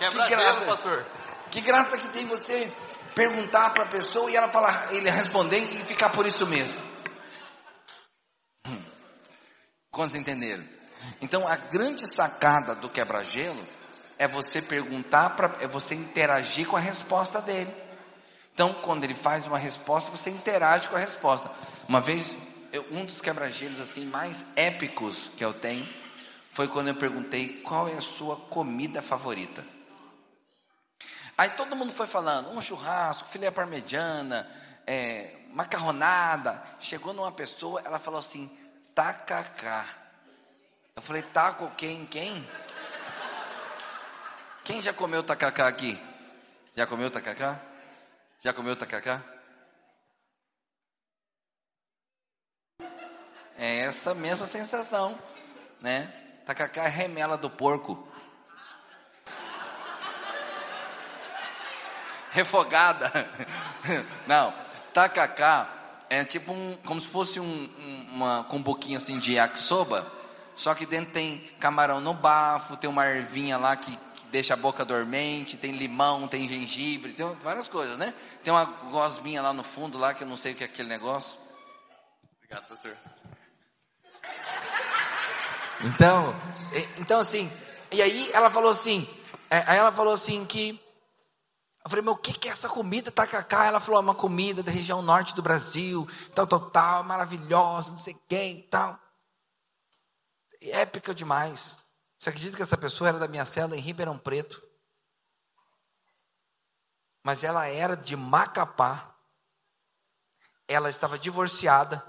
que graça, pastor. Que graça que tem você perguntar para a pessoa e ela falar, ele responder e ficar por isso mesmo. Hum. Quantos entenderam? Então a grande sacada do quebra-gelo é você perguntar para, é você interagir com a resposta dele. Então, quando ele faz uma resposta, você interage com a resposta. Uma vez, eu, um dos quebra-gelos assim mais épicos que eu tenho foi quando eu perguntei qual é a sua comida favorita. Aí todo mundo foi falando, um churrasco, filé parmegiana, é, macarronada. Chegou numa pessoa, ela falou assim, tacacá. Eu falei, taco quem, quem? Quem já comeu tacacá aqui? Já comeu tacacá? Já comeu tacacá? É essa mesma sensação, né? Tacacá é remela do porco. Refogada. Não, tacacá é tipo um, como se fosse um, uma com um pouquinho assim de yakisoba, só que dentro tem camarão no bafo, tem uma ervinha lá que, deixa a boca dormente, tem limão, tem gengibre, tem várias coisas, né? Tem uma gosminha lá no fundo lá que eu não sei o que é aquele negócio. Obrigado, pastor. Então, então assim, e aí ela falou assim, é, aí ela falou assim que eu falei, meu, o que, que é essa comida tacacá? Ela falou, é uma comida da região norte do Brasil, tal, tal, tal, maravilhosa, não sei quem, tal. Épica demais. Você acredita que essa pessoa era da minha cela em Ribeirão Preto? Mas ela era de Macapá. Ela estava divorciada.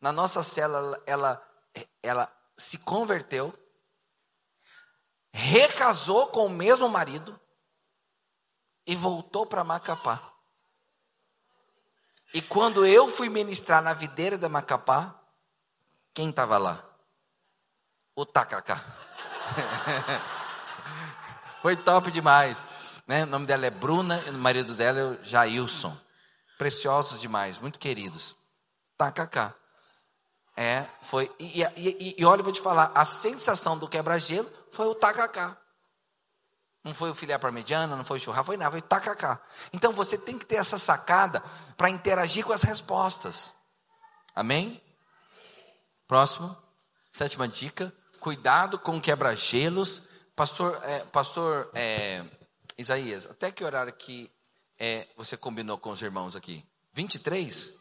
Na nossa cela, ela, ela se converteu, recasou com o mesmo marido e voltou para Macapá. E quando eu fui ministrar na videira da Macapá, quem estava lá? O Tacacá. Foi top demais. Né? O nome dela é Bruna e o marido dela é o Jailson. Preciosos demais, muito queridos. Tacacá. É, foi. E, e, e, olha, eu vou te falar, a sensação do quebra-gelo foi o tacacá. Não foi o filé parmegiana, não foi o churrasco, foi nada, foi o tacacá. Então você tem que ter essa sacada para interagir com as respostas. Amém? Próximo, sétima dica: cuidado com quebra-gelos. Pastor, é, pastor é, Isaías, até que horário que é, você combinou com os irmãos aqui? 23?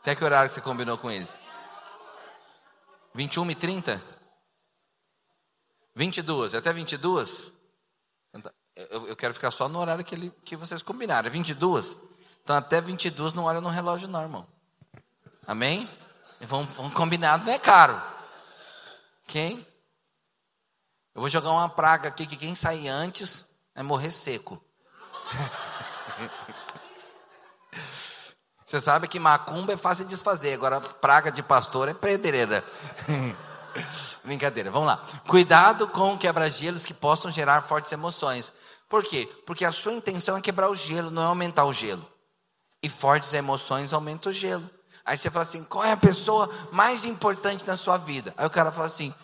Até que horário que você combinou com eles? 21 e 30? 22, até 22? Então, eu, eu quero ficar só no horário que, ele, que vocês combinaram. 22? Então até 22 não olha no relógio não, irmão. Amém? Vamos, vamos combinar, não é caro. Quem? Eu vou jogar uma praga aqui que quem sair antes é morrer seco. Você sabe que macumba é fácil de desfazer, agora praga de pastor é pedreira. Brincadeira, vamos lá. Cuidado com quebra-gelos que possam gerar fortes emoções. Por quê? Porque a sua intenção é quebrar o gelo, não é aumentar o gelo. E fortes emoções aumentam o gelo. Aí você fala assim: qual é a pessoa mais importante na sua vida? Aí o cara fala assim: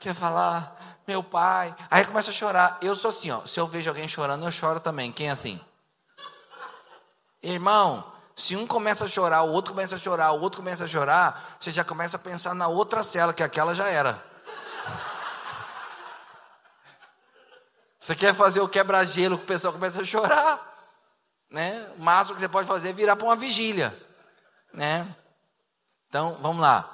quer falar, meu pai. Aí começa a chorar. Eu sou assim, ó. Se eu vejo alguém chorando, eu choro também. Quem é assim? Irmão, se um começa a chorar, o outro começa a chorar, o outro começa a chorar, você já começa a pensar na outra cela, que aquela já era. Você quer fazer o quebra-gelo que o pessoal começa a chorar? Né? O máximo que você pode fazer é virar para uma vigília. Né? Então, vamos lá.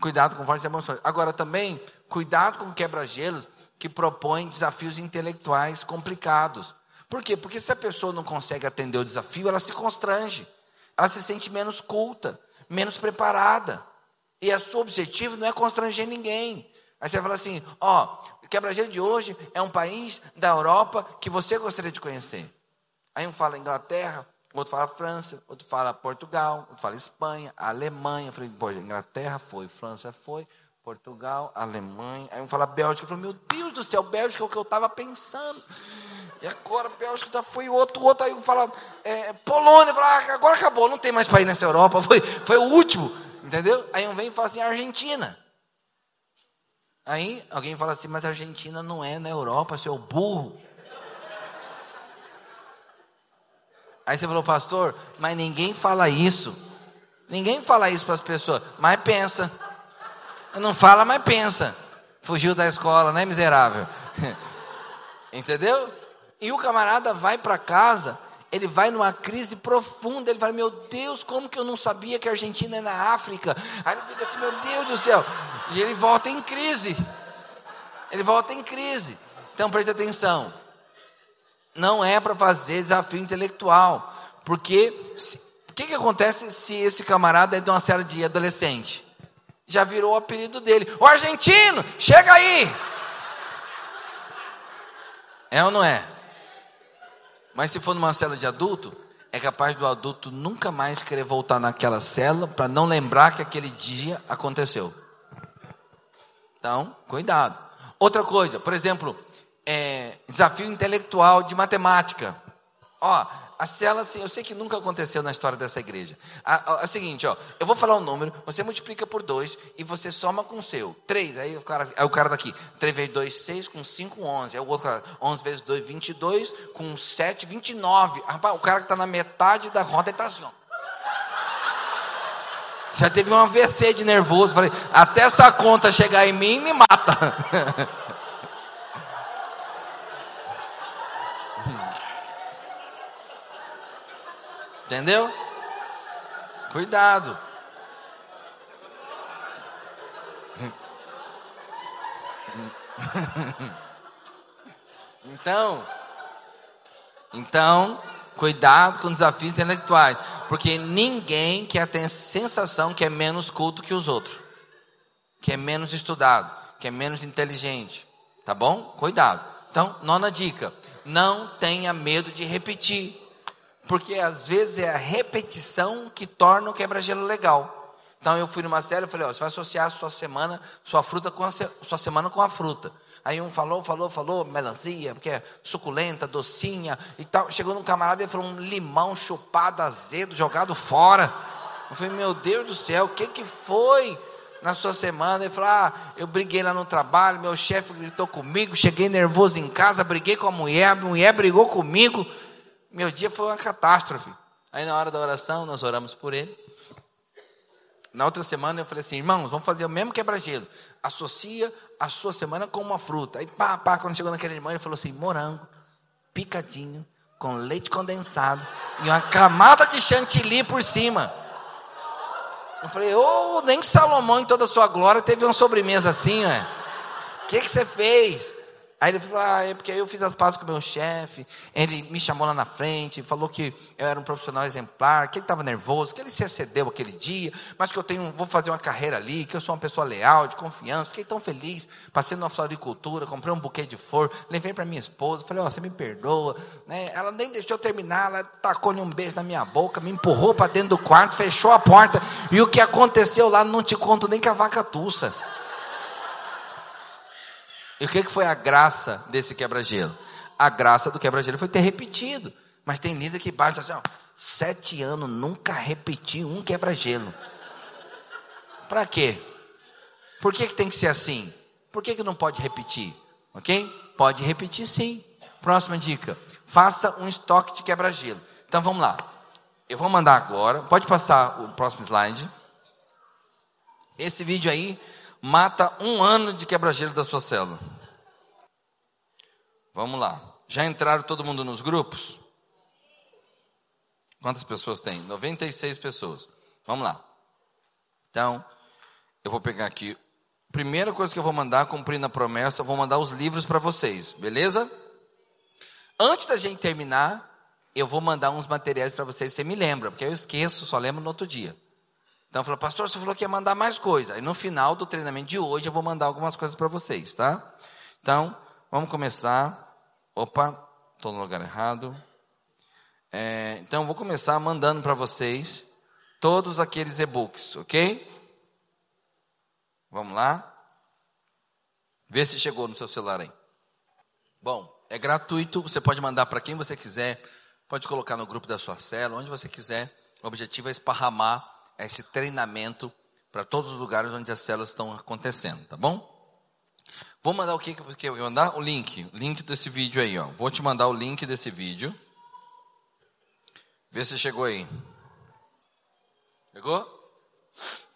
Cuidado com fortes emoções. Agora também, cuidado com quebra-gelos que propõem desafios intelectuais complicados. Por quê? Porque se a pessoa não consegue atender o desafio, ela se constrange. Ela se sente menos culta, menos preparada. E o seu objetivo não é constranger ninguém. Aí você fala assim: ó, o quebra-gelo de hoje é um país da Europa que você gostaria de conhecer. Aí um fala Inglaterra, outro fala França, outro fala Portugal, outro fala Espanha, Alemanha. Eu falei, pô, Inglaterra foi, França foi, Portugal, Alemanha. Aí um fala Bélgica. Eu falei, meu Deus do céu, Bélgica é o que eu estava pensando. E agora Bélgica já foi outro, outro. Aí um fala é, Polônia. Eu falo, ah, agora acabou, não tem mais país nessa Europa. Foi, foi o último, entendeu? Aí um vem e fala assim, Argentina. Aí alguém fala assim, mas a Argentina não é na Europa, seu burro. Aí você falou, pastor, mas ninguém fala isso. Ninguém fala isso para as pessoas, mas pensa. Não fala, mas pensa. Fugiu da escola, né, miserável? Entendeu? E o camarada vai para casa, ele vai numa crise profunda, ele fala, meu Deus, como que eu não sabia que a Argentina é na África? Aí ele fica assim, meu Deus do céu. E ele volta em crise. Ele volta em crise. Então preste atenção. Não é para fazer desafio intelectual. Porque o que, que acontece se esse camarada é de uma série de adolescente? Já virou o apelido dele. O argentino, chega aí! É ou não é? Mas se for numa cela de adulto, é capaz do adulto nunca mais querer voltar naquela cela para não lembrar que aquele dia aconteceu. Então, cuidado. Outra coisa, por exemplo, é, desafio intelectual de matemática. Ó, a cela, assim, eu sei que nunca aconteceu na história dessa igreja. É o seguinte, ó, eu vou falar um número, você multiplica por 2 e você soma com o seu. 3, aí o cara, aí o cara daqui, 3 vezes 2, 6, com 5, 11. Aí o outro cara, 11 vezes 2, 22, com 7, 29. Rapaz, o cara que está na metade da roda, ele está assim, ó. Já teve um AVC de nervoso. Falei, até essa conta chegar em mim, me mata. Entendeu? Cuidado. Então, então, cuidado com desafios intelectuais, porque ninguém quer ter a sensação que é menos culto que os outros, que é menos estudado, que é menos inteligente, tá bom? Cuidado. Então, nona dica: não tenha medo de repetir. Porque às vezes é a repetição que torna o quebra-gelo legal. Então eu fui numa série e falei, ó, você vai associar a sua semana, sua fruta com a sua semana com a fruta. Aí um falou, falou, falou, melancia, porque é suculenta, docinha e tal. Chegou num camarada e falou um limão chupado, azedo, jogado fora. Eu falei, meu Deus do céu, o que que foi na sua semana? Ele falou, ah, eu briguei lá no trabalho, meu chefe gritou comigo, cheguei nervoso em casa, briguei com a mulher, a mulher brigou comigo. Meu dia foi uma catástrofe. Aí na hora da oração, nós oramos por ele. Na outra semana eu falei assim, irmãos, vamos fazer o mesmo quebra-gelo. Associa a sua semana com uma fruta. Aí pá, pá, quando chegou naquele irmão, ele falou assim, morango, picadinho, com leite condensado e uma camada de chantilly por cima. Eu falei, ô, oh, nem Salomão em toda a sua glória teve uma sobremesa assim, ué. O que, que você fez? Aí ele falou, ah, é porque eu fiz as pazes com o meu chefe, ele me chamou lá na frente, falou que eu era um profissional exemplar, que ele estava nervoso, que ele se excedeu aquele dia, mas que eu tenho, vou fazer uma carreira ali, que eu sou uma pessoa leal, de confiança, fiquei tão feliz, passei numa floricultura, comprei um buquê de flor, levei para minha esposa, falei, ó, oh, você me perdoa, né? ela nem deixou terminar, ela tacou-lhe um beijo na minha boca, me empurrou para dentro do quarto, fechou a porta, e o que aconteceu lá não te conto nem que a vaca tussa. E o que foi a graça desse quebra-gelo? A graça do quebra-gelo foi ter repetido. Mas tem líder que bate assim, ó, sete anos, nunca repeti um quebra-gelo. Para quê? Por que, que tem que ser assim? Por que, que não pode repetir? Ok? Pode repetir sim. Próxima dica: faça um estoque de quebra-gelo. Então vamos lá. Eu vou mandar agora. Pode passar o próximo slide. Esse vídeo aí mata um ano de quebra-gelo da sua célula. Vamos lá. Já entraram todo mundo nos grupos? Quantas pessoas tem? 96 pessoas. Vamos lá. Então, eu vou pegar aqui. Primeira coisa que eu vou mandar, cumprindo a promessa, eu vou mandar os livros para vocês, beleza? Antes da gente terminar, eu vou mandar uns materiais para vocês, você me lembra, porque eu esqueço, só lembro no outro dia. Então falei, pastor, você falou que ia mandar mais coisa. Aí no final do treinamento de hoje eu vou mandar algumas coisas para vocês, tá? Então, vamos começar. Opa, estou no lugar errado. É, então vou começar mandando para vocês todos aqueles e-books, ok? Vamos lá? Vê se chegou no seu celular aí. Bom, é gratuito, você pode mandar para quem você quiser, pode colocar no grupo da sua cela, onde você quiser. O objetivo é esparramar esse treinamento para todos os lugares onde as células estão acontecendo, tá bom? Vou mandar o que que você quer mandar? O link, link desse vídeo aí, ó. Vou te mandar o link desse vídeo. Vê se chegou aí. Chegou?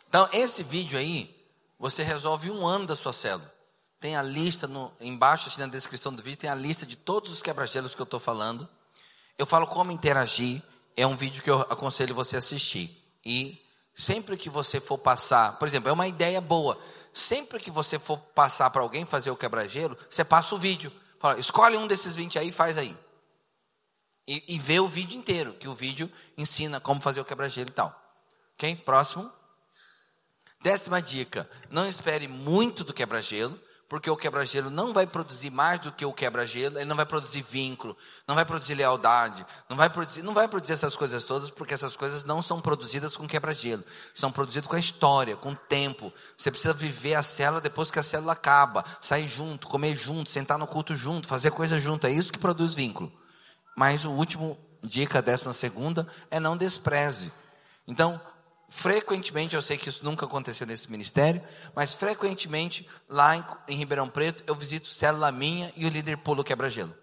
Então, esse vídeo aí, você resolve um ano da sua célula. Tem a lista no, embaixo, assim, na descrição do vídeo, tem a lista de todos os quebra-gelos que eu estou falando. Eu falo como interagir. É um vídeo que eu aconselho você assistir. E Sempre que você for passar, por exemplo, é uma ideia boa. Sempre que você for passar para alguém fazer o quebra-gelo, você passa o vídeo. Fala, escolhe um desses 20 aí e faz aí. E, e vê o vídeo inteiro, que o vídeo ensina como fazer o quebra-gelo e tal. Ok? Próximo. Décima dica: não espere muito do quebra-gelo porque o quebra-gelo não vai produzir mais do que o quebra-gelo, ele não vai produzir vínculo, não vai produzir lealdade, não vai produzir, não vai produzir essas coisas todas, porque essas coisas não são produzidas com quebra-gelo, são produzidas com a história, com o tempo. Você precisa viver a célula depois que a célula acaba, sair junto, comer junto, sentar no culto junto, fazer coisa junto, é isso que produz vínculo. Mas o último dica, a décima segunda, é não despreze. Então, frequentemente, eu sei que isso nunca aconteceu nesse ministério, mas frequentemente lá em, em Ribeirão Preto eu visito célula minha e o líder pula o quebra-gelo.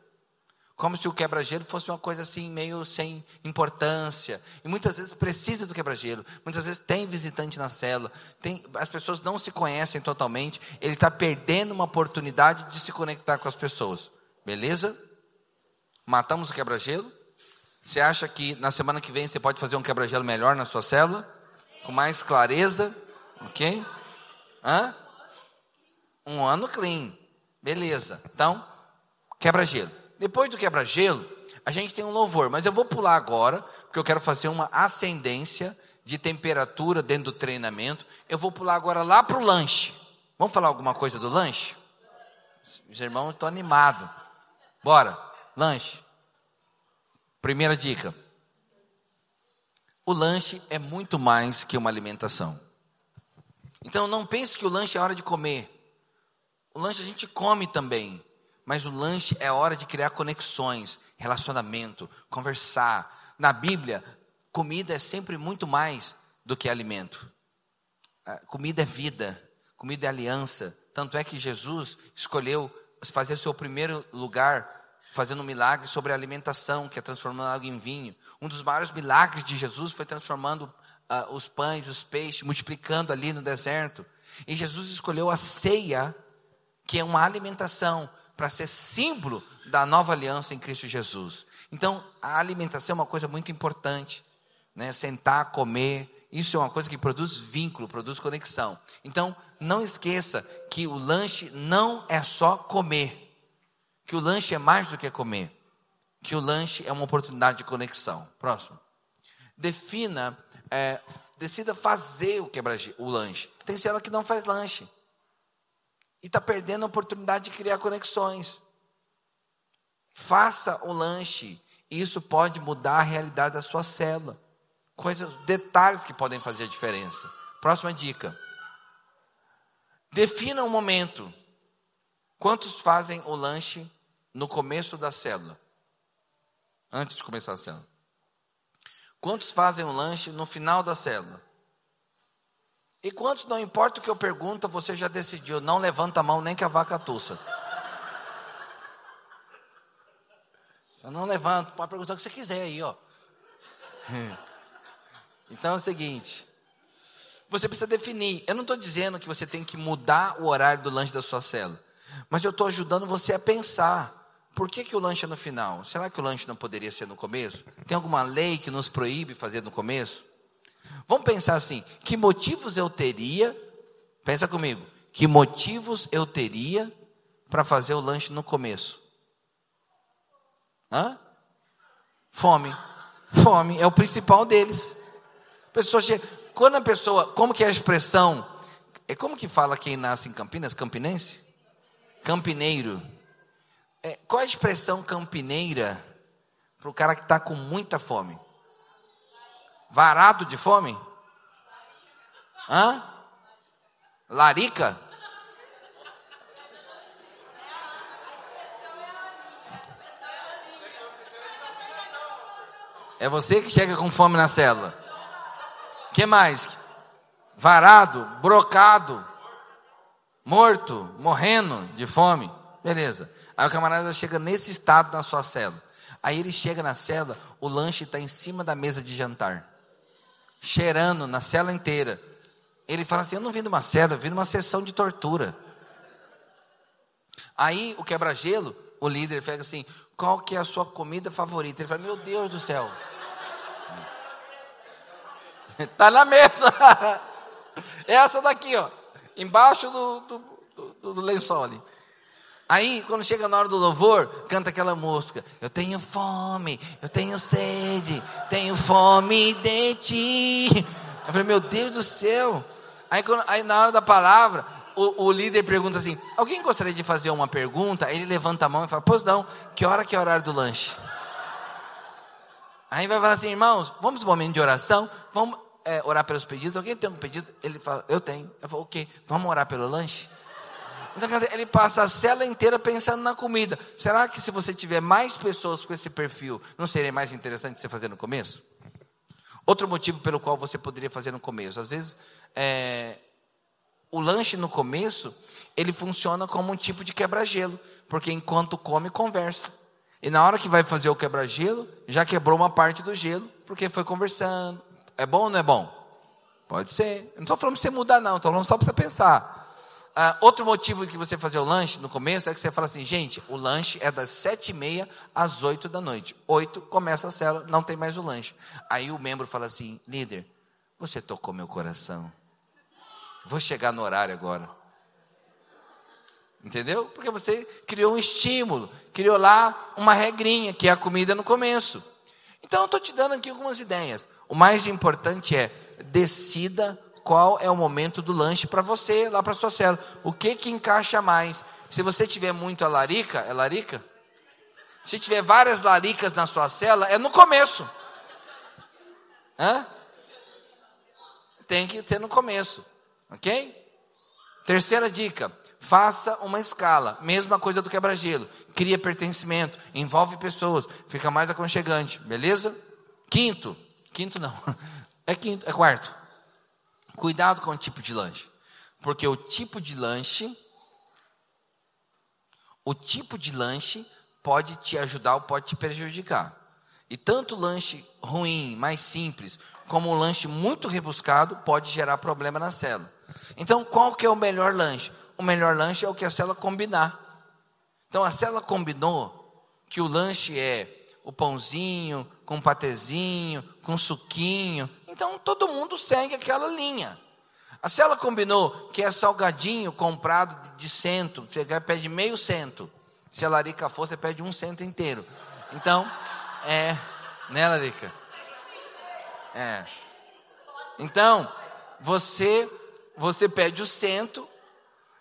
Como se o quebra-gelo fosse uma coisa assim meio sem importância. E muitas vezes precisa do quebra-gelo. Muitas vezes tem visitante na célula. Tem, as pessoas não se conhecem totalmente. Ele está perdendo uma oportunidade de se conectar com as pessoas. Beleza? Matamos o quebra-gelo. Você acha que na semana que vem você pode fazer um quebra-gelo melhor na sua célula? Com mais clareza, ok? Hã? Um ano clean, beleza. Então, quebra-gelo. Depois do quebra-gelo, a gente tem um louvor, mas eu vou pular agora, porque eu quero fazer uma ascendência de temperatura dentro do treinamento. Eu vou pular agora lá para o lanche. Vamos falar alguma coisa do lanche? Os irmãos estão animados. Bora, lanche. Primeira dica. O lanche é muito mais que uma alimentação. Então não pense que o lanche é hora de comer. O lanche a gente come também, mas o lanche é hora de criar conexões, relacionamento, conversar. Na Bíblia, comida é sempre muito mais do que alimento. Comida é vida, comida é aliança. Tanto é que Jesus escolheu fazer o seu primeiro lugar fazendo um milagre sobre a alimentação, que é transformando água em vinho. Um dos maiores milagres de Jesus foi transformando uh, os pães, os peixes, multiplicando ali no deserto. E Jesus escolheu a ceia, que é uma alimentação, para ser símbolo da nova aliança em Cristo Jesus. Então, a alimentação é uma coisa muito importante. Né? Sentar, comer, isso é uma coisa que produz vínculo, produz conexão. Então, não esqueça que o lanche não é só comer que o lanche é mais do que comer, que o lanche é uma oportunidade de conexão. Próximo. Defina, é, decida fazer o quebra o lanche. Tem célula que não faz lanche e está perdendo a oportunidade de criar conexões. Faça o lanche. Isso pode mudar a realidade da sua célula. Coisas, detalhes que podem fazer a diferença. Próxima dica. Defina um momento. Quantos fazem o lanche no começo da célula. Antes de começar a célula. Quantos fazem um lanche no final da célula? E quantos, não importa o que eu pergunto, você já decidiu, não levanta a mão nem que a vaca tussa. Eu não levanto, pode perguntar o que você quiser aí, ó. Então é o seguinte, você precisa definir. Eu não estou dizendo que você tem que mudar o horário do lanche da sua célula, mas eu estou ajudando você a pensar. Por que, que o lanche é no final? Será que o lanche não poderia ser no começo? Tem alguma lei que nos proíbe fazer no começo? Vamos pensar assim: que motivos eu teria? Pensa comigo. Que motivos eu teria para fazer o lanche no começo? Hã? Fome. Fome é o principal deles. Pessoa chega, quando a pessoa, como que é a expressão? É como que fala quem nasce em Campinas? Campinense? Campineiro. É, qual a expressão campineira para o cara que está com muita fome? Varado de fome? Hã? Larica? É você que chega com fome na célula. que mais? Varado, brocado, morto, morrendo de fome. Beleza. Aí o camarada chega nesse estado na sua cela. Aí ele chega na cela, o lanche está em cima da mesa de jantar, cheirando na cela inteira. Ele fala assim: Eu não vim de uma cela, eu vim de uma sessão de tortura. Aí o quebra-gelo, o líder, pega assim: Qual que é a sua comida favorita? Ele fala: Meu Deus do céu. Está na mesa. Essa daqui, ó. Embaixo do, do, do, do lençol ali. Aí, quando chega na hora do louvor, canta aquela música. Eu tenho fome, eu tenho sede, tenho fome de ti. Eu falei, meu Deus do céu. Aí, quando, aí na hora da palavra, o, o, líder pergunta assim: Alguém gostaria de fazer uma pergunta? Aí ele levanta a mão e fala: Pois não, que hora que é o horário do lanche? Aí vai falar assim: Irmãos, vamos para um momento de oração, vamos é, orar pelos pedidos. Alguém tem um pedido? Ele fala: Eu tenho. Eu falo: O quê? Vamos orar pelo lanche? Então, ele passa a cela inteira pensando na comida. Será que se você tiver mais pessoas com esse perfil, não seria mais interessante você fazer no começo? Outro motivo pelo qual você poderia fazer no começo. Às vezes, é, o lanche no começo, ele funciona como um tipo de quebra-gelo. Porque enquanto come, conversa. E na hora que vai fazer o quebra-gelo, já quebrou uma parte do gelo, porque foi conversando. É bom ou não é bom? Pode ser. Não estou falando para você mudar, não. Estou falando só para você pensar. Ah, outro motivo que você fazer o lanche no começo é que você fala assim, gente, o lanche é das sete e meia às oito da noite. Oito começa a célula, não tem mais o lanche. Aí o membro fala assim, líder, você tocou meu coração. Vou chegar no horário agora. Entendeu? Porque você criou um estímulo, criou lá uma regrinha, que é a comida no começo. Então eu estou te dando aqui algumas ideias. O mais importante é decida qual é o momento do lanche para você, lá para sua célula. O que que encaixa mais? Se você tiver muito a larica, é larica? Se tiver várias laricas na sua célula, é no começo. Hã? Tem que ter no começo, ok? Terceira dica: faça uma escala, mesma coisa do quebra-gelo. Cria pertencimento, envolve pessoas, fica mais aconchegante, beleza? Quinto, quinto não, é quinto, é quarto. Cuidado com o tipo de lanche. Porque o tipo de lanche, o tipo de lanche pode te ajudar ou pode te prejudicar. E tanto lanche ruim, mais simples, como um lanche muito rebuscado pode gerar problema na célula. Então, qual que é o melhor lanche? O melhor lanche é o que a célula combinar. Então, a célula combinou que o lanche é o pãozinho com patezinho, com suquinho, então todo mundo segue aquela linha. A cela combinou que é salgadinho comprado de cento, você pede meio cento. Se a larica for, você pede um cento inteiro. Então, é, né, larica? É. Então, você você pede o cento.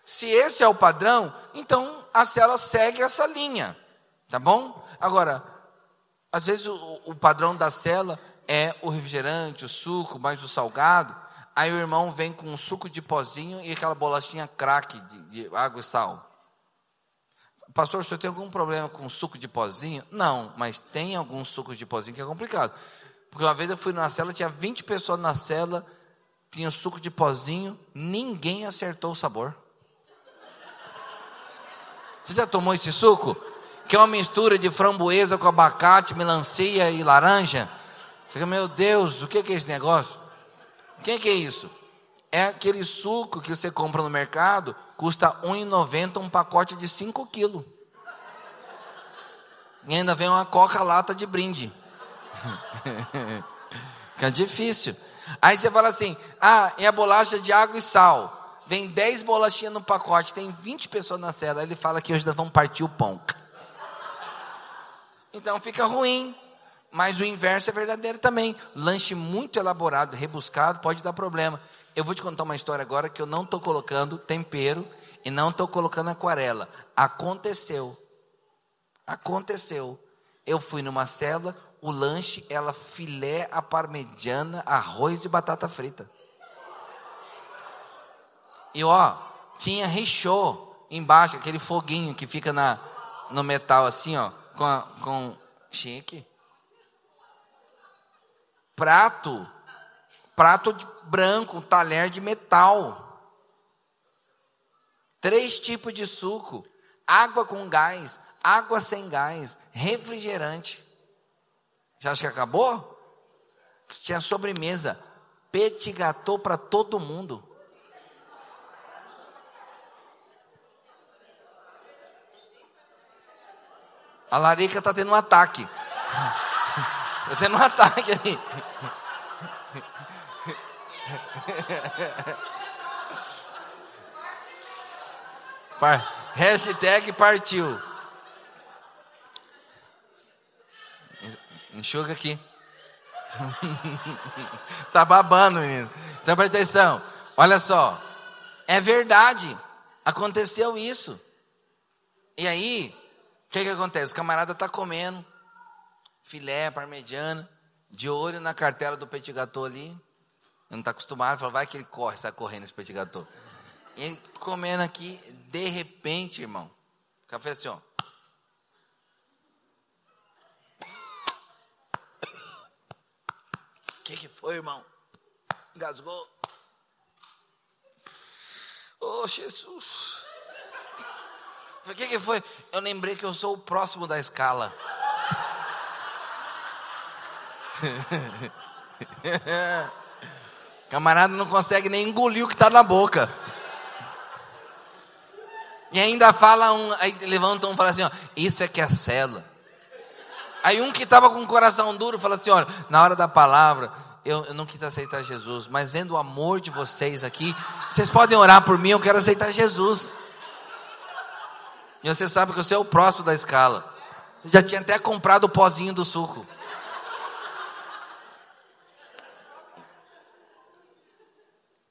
Se esse é o padrão, então a cela segue essa linha, tá bom? Agora, às vezes o, o padrão da cela é o refrigerante, o suco, mais o salgado. Aí o irmão vem com um suco de pozinho e aquela bolachinha craque de, de água e sal. Pastor, o senhor tem algum problema com suco de pozinho? Não, mas tem alguns sucos de pozinho que é complicado. Porque uma vez eu fui numa cela, tinha 20 pessoas na cela, tinha suco de pozinho, ninguém acertou o sabor. Você já tomou esse suco? Que é uma mistura de framboesa com abacate, melancia e laranja. Você fica, meu Deus, o que é esse negócio? O que é isso? É aquele suco que você compra no mercado, custa R$ 1,90 um pacote de 5 quilos. E ainda vem uma coca-lata de brinde. Fica difícil. Aí você fala assim: ah, é a bolacha de água e sal. Vem 10 bolachinhas no pacote, tem 20 pessoas na cela. Ele fala que hoje nós vamos partir o pão. Então fica ruim. Mas o inverso é verdadeiro também. Lanche muito elaborado, rebuscado, pode dar problema. Eu vou te contar uma história agora que eu não estou colocando tempero e não estou colocando aquarela. Aconteceu. Aconteceu. Eu fui numa cela, o lanche, ela filé à parmegiana, arroz de batata frita. E ó, tinha rechô embaixo, aquele foguinho que fica na, no metal assim, ó, com, a, com chique. Prato, prato de branco, um talher de metal. Três tipos de suco: água com gás, água sem gás, refrigerante. Você acha que acabou? Tinha sobremesa, petit gâteau para todo mundo. A larica está tendo um ataque. Está tendo um ataque ali. Hashtag partiu. Enxuga aqui. tá babando, menino. Então presta atenção. Olha só. É verdade. Aconteceu isso. E aí, o que, que acontece? O camarada está comendo filé, parmegiana, de olho na cartela do petit gâteau ali. Não está acostumado, fala, vai que ele corre, sai correndo esse petit gâteau. E ele comendo aqui, de repente, irmão, café assim, ó. O que, que foi, irmão? Engasgou. Oh, Jesus. O que, que foi? Eu lembrei que eu sou o próximo da escala. Camarada não consegue nem engolir o que está na boca. E ainda fala um, aí levanta um e fala assim: ó, isso é que é cela. Aí um que estava com o coração duro fala assim: olha, na hora da palavra, eu, eu, não quis aceitar Jesus, mas vendo o amor de vocês aqui, vocês podem orar por mim, eu quero aceitar Jesus. E você sabe que você é o próximo da escala. Você já tinha até comprado o pozinho do suco.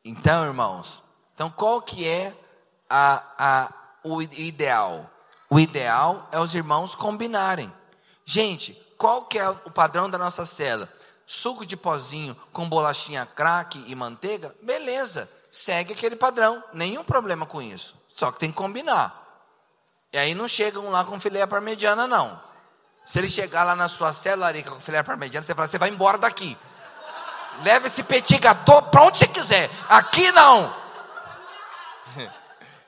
Então, irmãos, então qual que é a, a, o ideal? O ideal é os irmãos combinarem. Gente, qual que é o padrão da nossa cela? Suco de pozinho com bolachinha craque e manteiga? Beleza, segue aquele padrão, nenhum problema com isso. Só que tem que combinar. E aí não chegam lá com filé parmegiana, não. Se ele chegar lá na sua célula com filé parmegiana, você fala, você vai embora daqui. Leva esse petit gâteau para onde você quiser. Aqui não.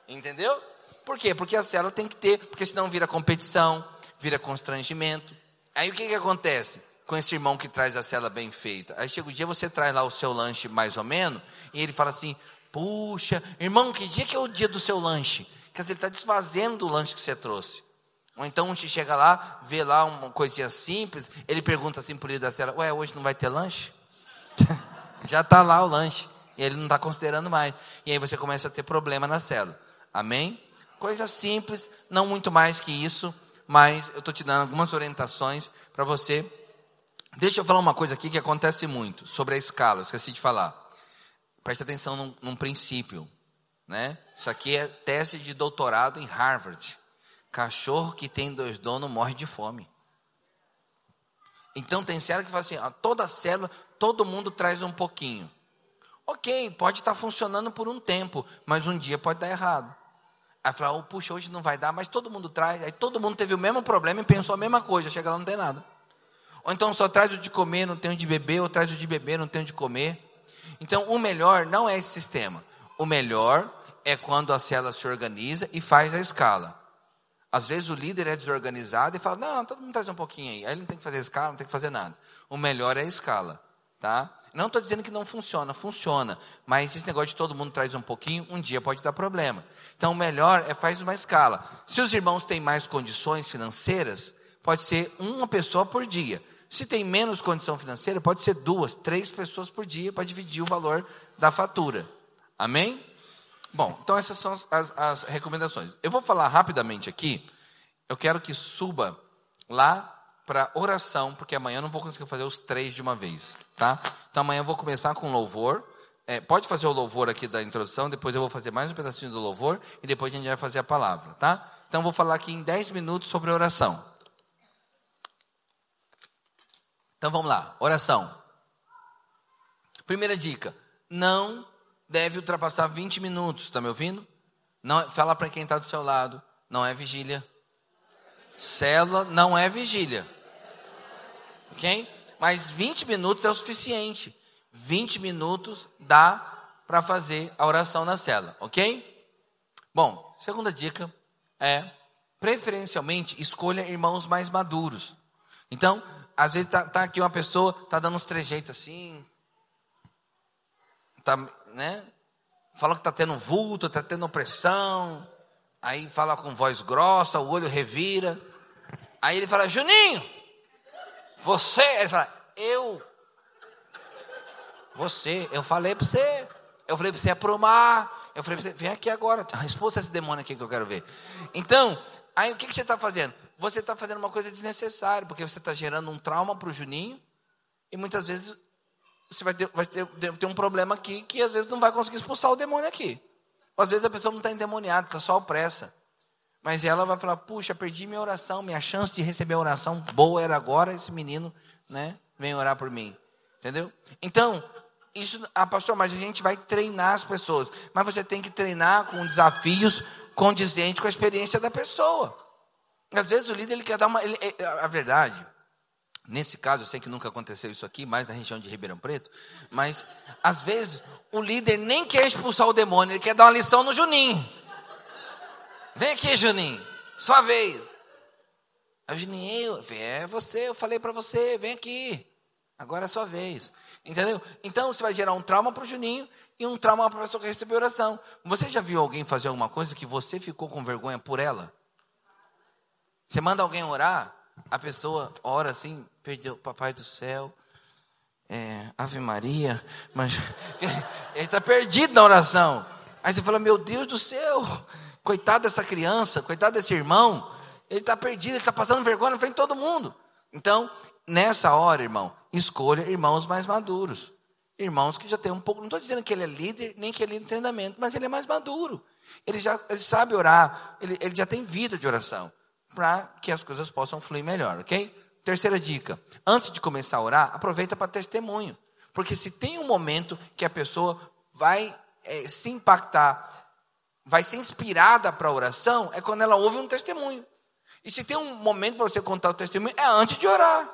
Entendeu? Por quê? Porque a célula tem que ter, porque senão vira competição, vira constrangimento. Aí o que, que acontece com esse irmão que traz a célula bem feita? Aí chega o dia, você traz lá o seu lanche mais ou menos, e ele fala assim: Puxa, irmão, que dia que é o dia do seu lanche? Quer dizer, ele está desfazendo do lanche que você trouxe. Ou então gente chega lá, vê lá uma coisinha simples, ele pergunta assim por ele da cela, ué, hoje não vai ter lanche? Já está lá o lanche. E ele não está considerando mais. E aí você começa a ter problema na célula. Amém? Coisa simples, não muito mais que isso, mas eu estou te dando algumas orientações para você. Deixa eu falar uma coisa aqui que acontece muito sobre a escala, eu esqueci de falar. Preste atenção num, num princípio. Né? Isso aqui é tese de doutorado em Harvard. Cachorro que tem dois donos morre de fome. Então tem célula que fala assim, ó, toda célula, todo mundo traz um pouquinho. Ok, pode estar funcionando por um tempo, mas um dia pode dar errado. Aí fala, oh, puxa, hoje não vai dar, mas todo mundo traz. Aí todo mundo teve o mesmo problema e pensou a mesma coisa, chega lá não tem nada. Ou então só traz o de comer, não tem o de beber, ou traz o de beber, não tem o de comer. Então o melhor não é esse sistema. O melhor é quando a célula se organiza e faz a escala. Às vezes o líder é desorganizado e fala: Não, todo mundo traz um pouquinho aí. Aí ele não tem que fazer escala, não tem que fazer nada. O melhor é a escala. Tá? Não estou dizendo que não funciona, funciona. Mas esse negócio de todo mundo traz um pouquinho, um dia pode dar problema. Então o melhor é faz uma escala. Se os irmãos têm mais condições financeiras, pode ser uma pessoa por dia. Se tem menos condição financeira, pode ser duas, três pessoas por dia para dividir o valor da fatura. Amém? Bom, então essas são as, as, recomendações. Eu vou falar rapidamente aqui. Eu quero que suba lá para oração, porque amanhã eu não vou conseguir fazer os três de uma vez, tá? Então amanhã eu vou começar com louvor. É, pode fazer o louvor aqui da introdução, depois eu vou fazer mais um pedacinho do louvor e depois a gente vai fazer a palavra, tá? Então vou falar aqui em 10 minutos sobre oração. Então vamos lá, oração. Primeira dica: não deve ultrapassar 20 minutos, está me ouvindo? Não, fala para quem está do seu lado, não é vigília. Célula não é vigília. Ok? Mas 20 minutos é o suficiente. 20 minutos dá para fazer a oração na célula, ok? Bom, segunda dica é, preferencialmente, escolha irmãos mais maduros. Então, às vezes tá, tá aqui uma pessoa, tá dando uns trejeitos assim, tá, né? Fala que tá tendo vulto, tá tendo opressão, aí fala com voz grossa, o olho revira. Aí ele fala, Juninho, você, ele fala, eu, você, eu falei para você, eu falei para você aprumar, eu falei para você, vem aqui agora, responda esse demônio aqui que eu quero ver. Então, aí o que, que você está fazendo? você está fazendo uma coisa desnecessária, porque você está gerando um trauma para o Juninho, e muitas vezes você vai, ter, vai ter, ter, um problema aqui que às vezes não vai conseguir expulsar o demônio aqui. Às vezes a pessoa não está endemoniada, está só opressa. Mas ela vai falar, puxa, perdi minha oração, minha chance de receber a oração boa era agora, esse menino né, vem orar por mim. Entendeu? Então, isso, ah, pastor, mas a gente vai treinar as pessoas. Mas você tem que treinar com desafios condizentes com a experiência da pessoa. Às vezes o líder ele quer dar uma. Ele, a verdade, nesse caso, eu sei que nunca aconteceu isso aqui, mais na região de Ribeirão Preto, mas às vezes o líder nem quer expulsar o demônio, ele quer dar uma lição no Juninho. Vem aqui, Juninho, sua vez. A Juninho, eu, é você, eu falei para você, vem aqui. Agora é sua vez. Entendeu? Então você vai gerar um trauma para o Juninho e um trauma para a pessoa que recebeu oração. Você já viu alguém fazer alguma coisa que você ficou com vergonha por ela? Você manda alguém orar, a pessoa ora assim, perdeu, papai do céu, é, Ave Maria, mas ele está perdido na oração. Aí você fala, meu Deus do céu, coitado dessa criança, coitado desse irmão, ele está perdido, ele está passando vergonha na frente de todo mundo. Então, nessa hora, irmão, escolha irmãos mais maduros. Irmãos que já tem um pouco, não estou dizendo que ele é líder, nem que ele é em treinamento, mas ele é mais maduro. Ele já ele sabe orar, ele, ele já tem vida de oração para que as coisas possam fluir melhor, ok? Terceira dica: antes de começar a orar, aproveita para testemunho. Porque se tem um momento que a pessoa vai é, se impactar, vai ser inspirada para a oração, é quando ela ouve um testemunho. E se tem um momento para você contar o testemunho, é antes de orar.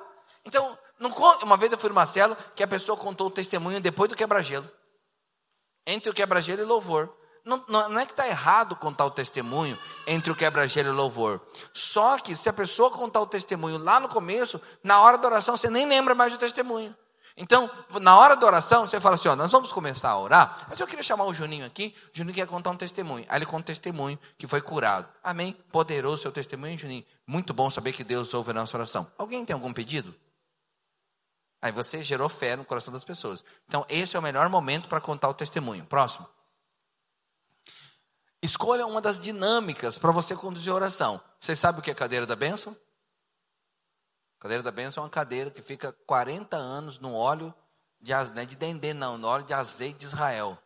Então, não, uma vez eu fui numa célula que a pessoa contou o testemunho depois do quebra-gelo. Entre o quebra-gelo e louvor. Não, não, é que está errado contar o testemunho entre o quebra-gelo e louvor. Só que se a pessoa contar o testemunho lá no começo, na hora da oração você nem lembra mais do testemunho. Então, na hora da oração, você fala assim: ó, nós vamos começar a orar, mas eu queria chamar o Juninho aqui. O Juninho quer contar um testemunho. Aí ele conta um testemunho que foi curado. Amém? Poderoso seu testemunho, Juninho. Muito bom saber que Deus ouve a nossa oração. Alguém tem algum pedido? Aí você gerou fé no coração das pessoas. Então, esse é o melhor momento para contar o testemunho. Próximo. Escolha uma das dinâmicas para você conduzir a oração. Você sabe o que é cadeira da bênção? Cadeira da bênção é uma cadeira que fica 40 anos no óleo de, é de dendê, não, no óleo de azeite de Israel.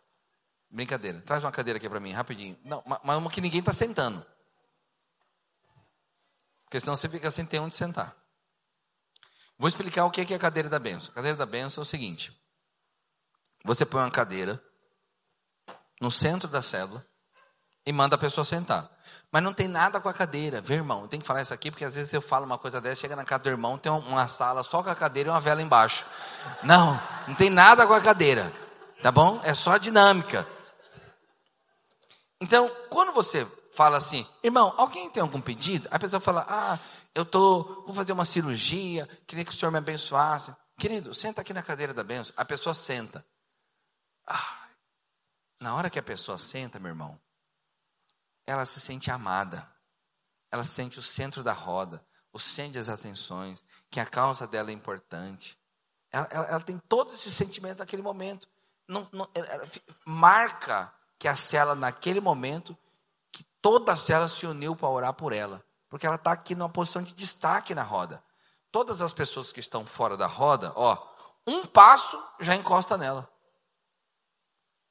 Brincadeira. Traz uma cadeira aqui para mim, rapidinho. Não, mas uma que ninguém está sentando. Porque senão você fica sem ter onde sentar. Vou explicar o que é a cadeira da bênção. A cadeira da bênção é o seguinte: você põe uma cadeira no centro da célula e manda a pessoa sentar. Mas não tem nada com a cadeira, viu, irmão? Eu tenho que falar isso aqui porque às vezes eu falo uma coisa dessa, chega na casa do irmão, tem uma sala só com a cadeira e uma vela embaixo. Não, não tem nada com a cadeira, tá bom? É só a dinâmica. Então, quando você fala assim, irmão, alguém tem algum pedido? A pessoa fala, ah, eu tô, vou fazer uma cirurgia, queria que o senhor me abençoasse. Querido, senta aqui na cadeira da bênção. A pessoa senta. Ah, na hora que a pessoa senta, meu irmão, ela se sente amada. Ela se sente o centro da roda, o centro das atenções, que a causa dela é importante. Ela, ela, ela tem todo esse sentimento naquele momento. Não, não, marca que a cela, naquele momento, que toda a cela se uniu para orar por ela. Porque ela está aqui numa posição de destaque na roda. Todas as pessoas que estão fora da roda, ó, um passo já encosta nela.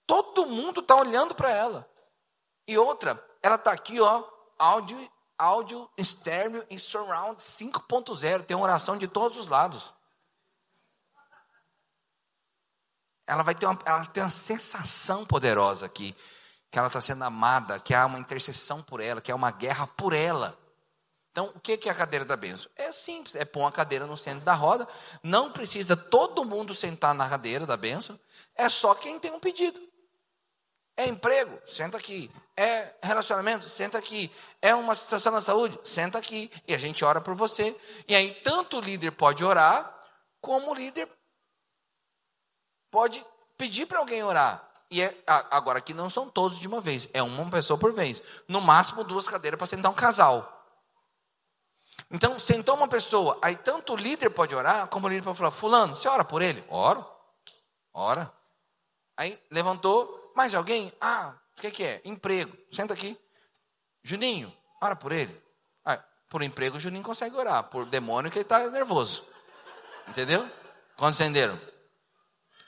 Todo mundo está olhando para ela. E outra, ela está aqui, ó, áudio, áudio estéreo e surround 5.0. Tem oração de todos os lados. Ela vai ter uma, ela tem uma sensação poderosa aqui, que ela está sendo amada, que há uma intercessão por ela, que há uma guerra por ela. Então, o que é a cadeira da bênção? É simples, é pôr uma cadeira no centro da roda, não precisa todo mundo sentar na cadeira da bênção, é só quem tem um pedido. É emprego? Senta aqui. É relacionamento? Senta aqui. É uma situação na saúde? Senta aqui. E a gente ora por você. E aí, tanto o líder pode orar, como o líder pode pedir para alguém orar. E é, agora aqui não são todos de uma vez, é uma pessoa por vez. No máximo duas cadeiras para sentar um casal. Então, sentou uma pessoa, aí tanto o líder pode orar, como o líder pode falar: Fulano, você ora por ele? Oro. Ora. Aí levantou, mais alguém? Ah, o que, que é? Emprego. Senta aqui. Juninho, ora por ele. Ah, por emprego, o Juninho consegue orar. Por demônio, que ele está nervoso. Entendeu? Quando entenderam?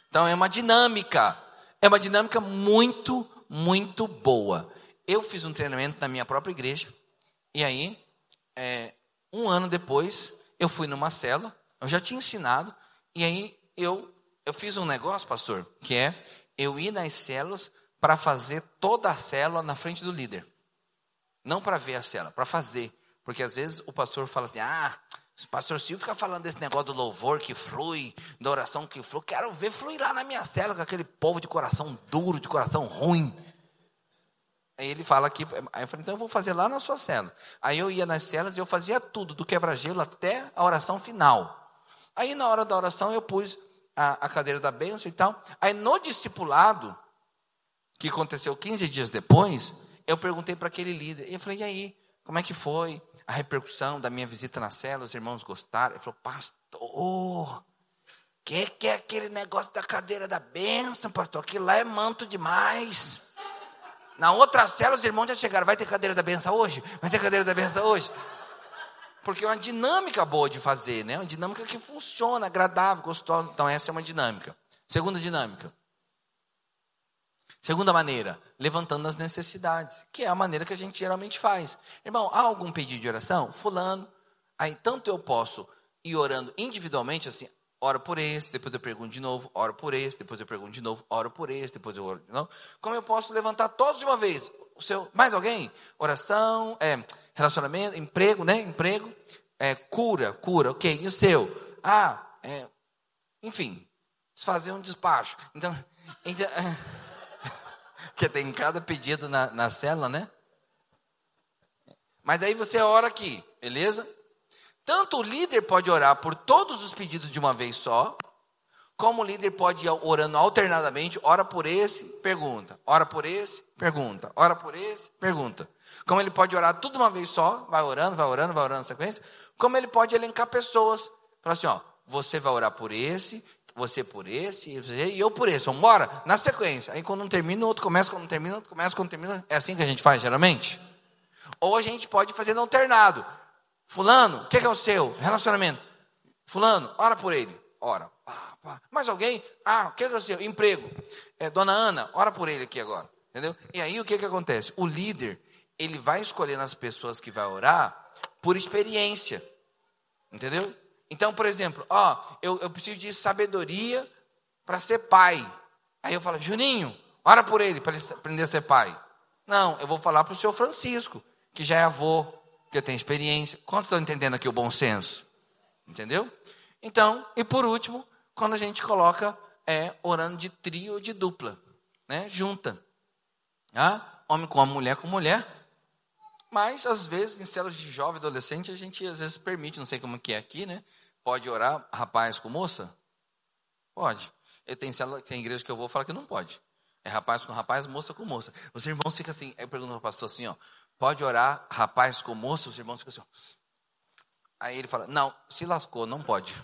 Então é uma dinâmica. É uma dinâmica muito, muito boa. Eu fiz um treinamento na minha própria igreja. E aí, é, um ano depois, eu fui numa cela. Eu já tinha ensinado. E aí, eu, eu fiz um negócio, pastor, que é eu ir nas células para fazer toda a célula na frente do líder. Não para ver a célula, para fazer. Porque às vezes o pastor fala assim: ah, o pastor Silvio fica falando desse negócio do louvor que flui, da oração que flui. Quero ver fluir lá na minha célula com aquele povo de coração duro, de coração ruim. Aí ele fala aqui, aí eu falei, então eu vou fazer lá na sua célula. Aí eu ia nas células e eu fazia tudo, do quebra-gelo até a oração final. Aí na hora da oração eu pus a, a cadeira da bênção e tal. Aí no discipulado, que aconteceu 15 dias depois, eu perguntei para aquele líder. E eu falei, e aí, como é que foi a repercussão da minha visita na célula? Os irmãos gostaram? Ele falou, pastor, que que é aquele negócio da cadeira da bênção, pastor? Aquilo lá é manto demais. Na outra célula, os irmãos já chegaram. Vai ter cadeira da benção hoje? Vai ter cadeira da benção hoje? Porque é uma dinâmica boa de fazer, né? Uma dinâmica que funciona, agradável, gostosa. Então, essa é uma dinâmica. Segunda dinâmica. Segunda maneira, levantando as necessidades, que é a maneira que a gente geralmente faz. Irmão, há algum pedido de oração? Fulano. Aí, tanto eu posso ir orando individualmente, assim, oro por esse, depois eu pergunto de novo, oro por esse, depois eu pergunto de novo, oro por esse, depois eu oro de novo. Como eu posso levantar todos de uma vez? O seu, mais alguém? Oração, é, relacionamento, emprego, né? Emprego, é, cura, cura, ok. E o seu? Ah, é, enfim, fazer um despacho. Então, então é, que tem cada pedido na, na célula, né? Mas aí você ora aqui, beleza? Tanto o líder pode orar por todos os pedidos de uma vez só, como o líder pode ir orando alternadamente, ora por esse, pergunta, ora por esse, pergunta, ora por esse, pergunta. Como ele pode orar tudo uma vez só, vai orando, vai orando, vai orando na sequência, como ele pode elencar pessoas. Fala assim, ó, você vai orar por esse, você por esse, e eu por esse. Vamos embora? Na sequência. Aí quando um termina, o outro começa, quando um termina, o outro começa, quando termina. É assim que a gente faz, geralmente? Ou a gente pode fazer no alternado. Fulano, o que, que, é o seu? Relacionamento. Fulano, ora por ele. Ora. Mais alguém? Ah, o que, que, é o seu? Emprego. É, Dona Ana, ora por ele aqui agora. Entendeu? E aí o que, que acontece? O líder, ele vai escolhendo as pessoas que vai orar por experiência. Entendeu? Então, por exemplo, ó, eu, eu preciso de sabedoria para ser pai. Aí eu falo, Juninho, ora por ele para ele aprender a ser pai. Não, eu vou falar para o senhor Francisco, que já é avô, que tem experiência. Quantos estão entendendo aqui o bom senso? Entendeu? Então, e por último, quando a gente coloca é orando de trio ou de dupla, né? Junta. Ah, homem com homem, mulher com mulher. Mas, às vezes, em células de jovem adolescente, a gente às vezes permite, não sei como que é aqui, né? Pode orar rapaz com moça? Pode. Eu tenho, tem igreja que eu vou falar que não pode. É rapaz com rapaz, moça com moça. Os irmãos ficam assim, aí eu pergunto ao pastor assim, ó, pode orar rapaz com moça? Os irmãos ficam assim, ó. Aí ele fala, não, se lascou, não pode.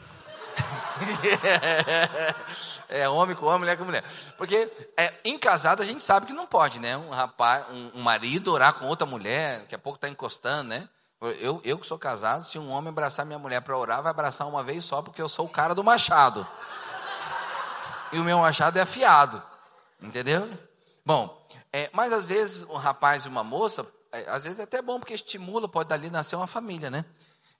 é homem com homem, mulher com mulher. Porque é, em casado a gente sabe que não pode, né? Um rapaz, um, um marido orar com outra mulher, daqui a pouco está encostando, né? Eu, eu que sou casado, se um homem abraçar minha mulher para orar, vai abraçar uma vez só, porque eu sou o cara do machado. E o meu machado é afiado. Entendeu? Bom, é, mas às vezes um rapaz e uma moça, é, às vezes é até bom, porque estimula, pode dali nascer uma família, né?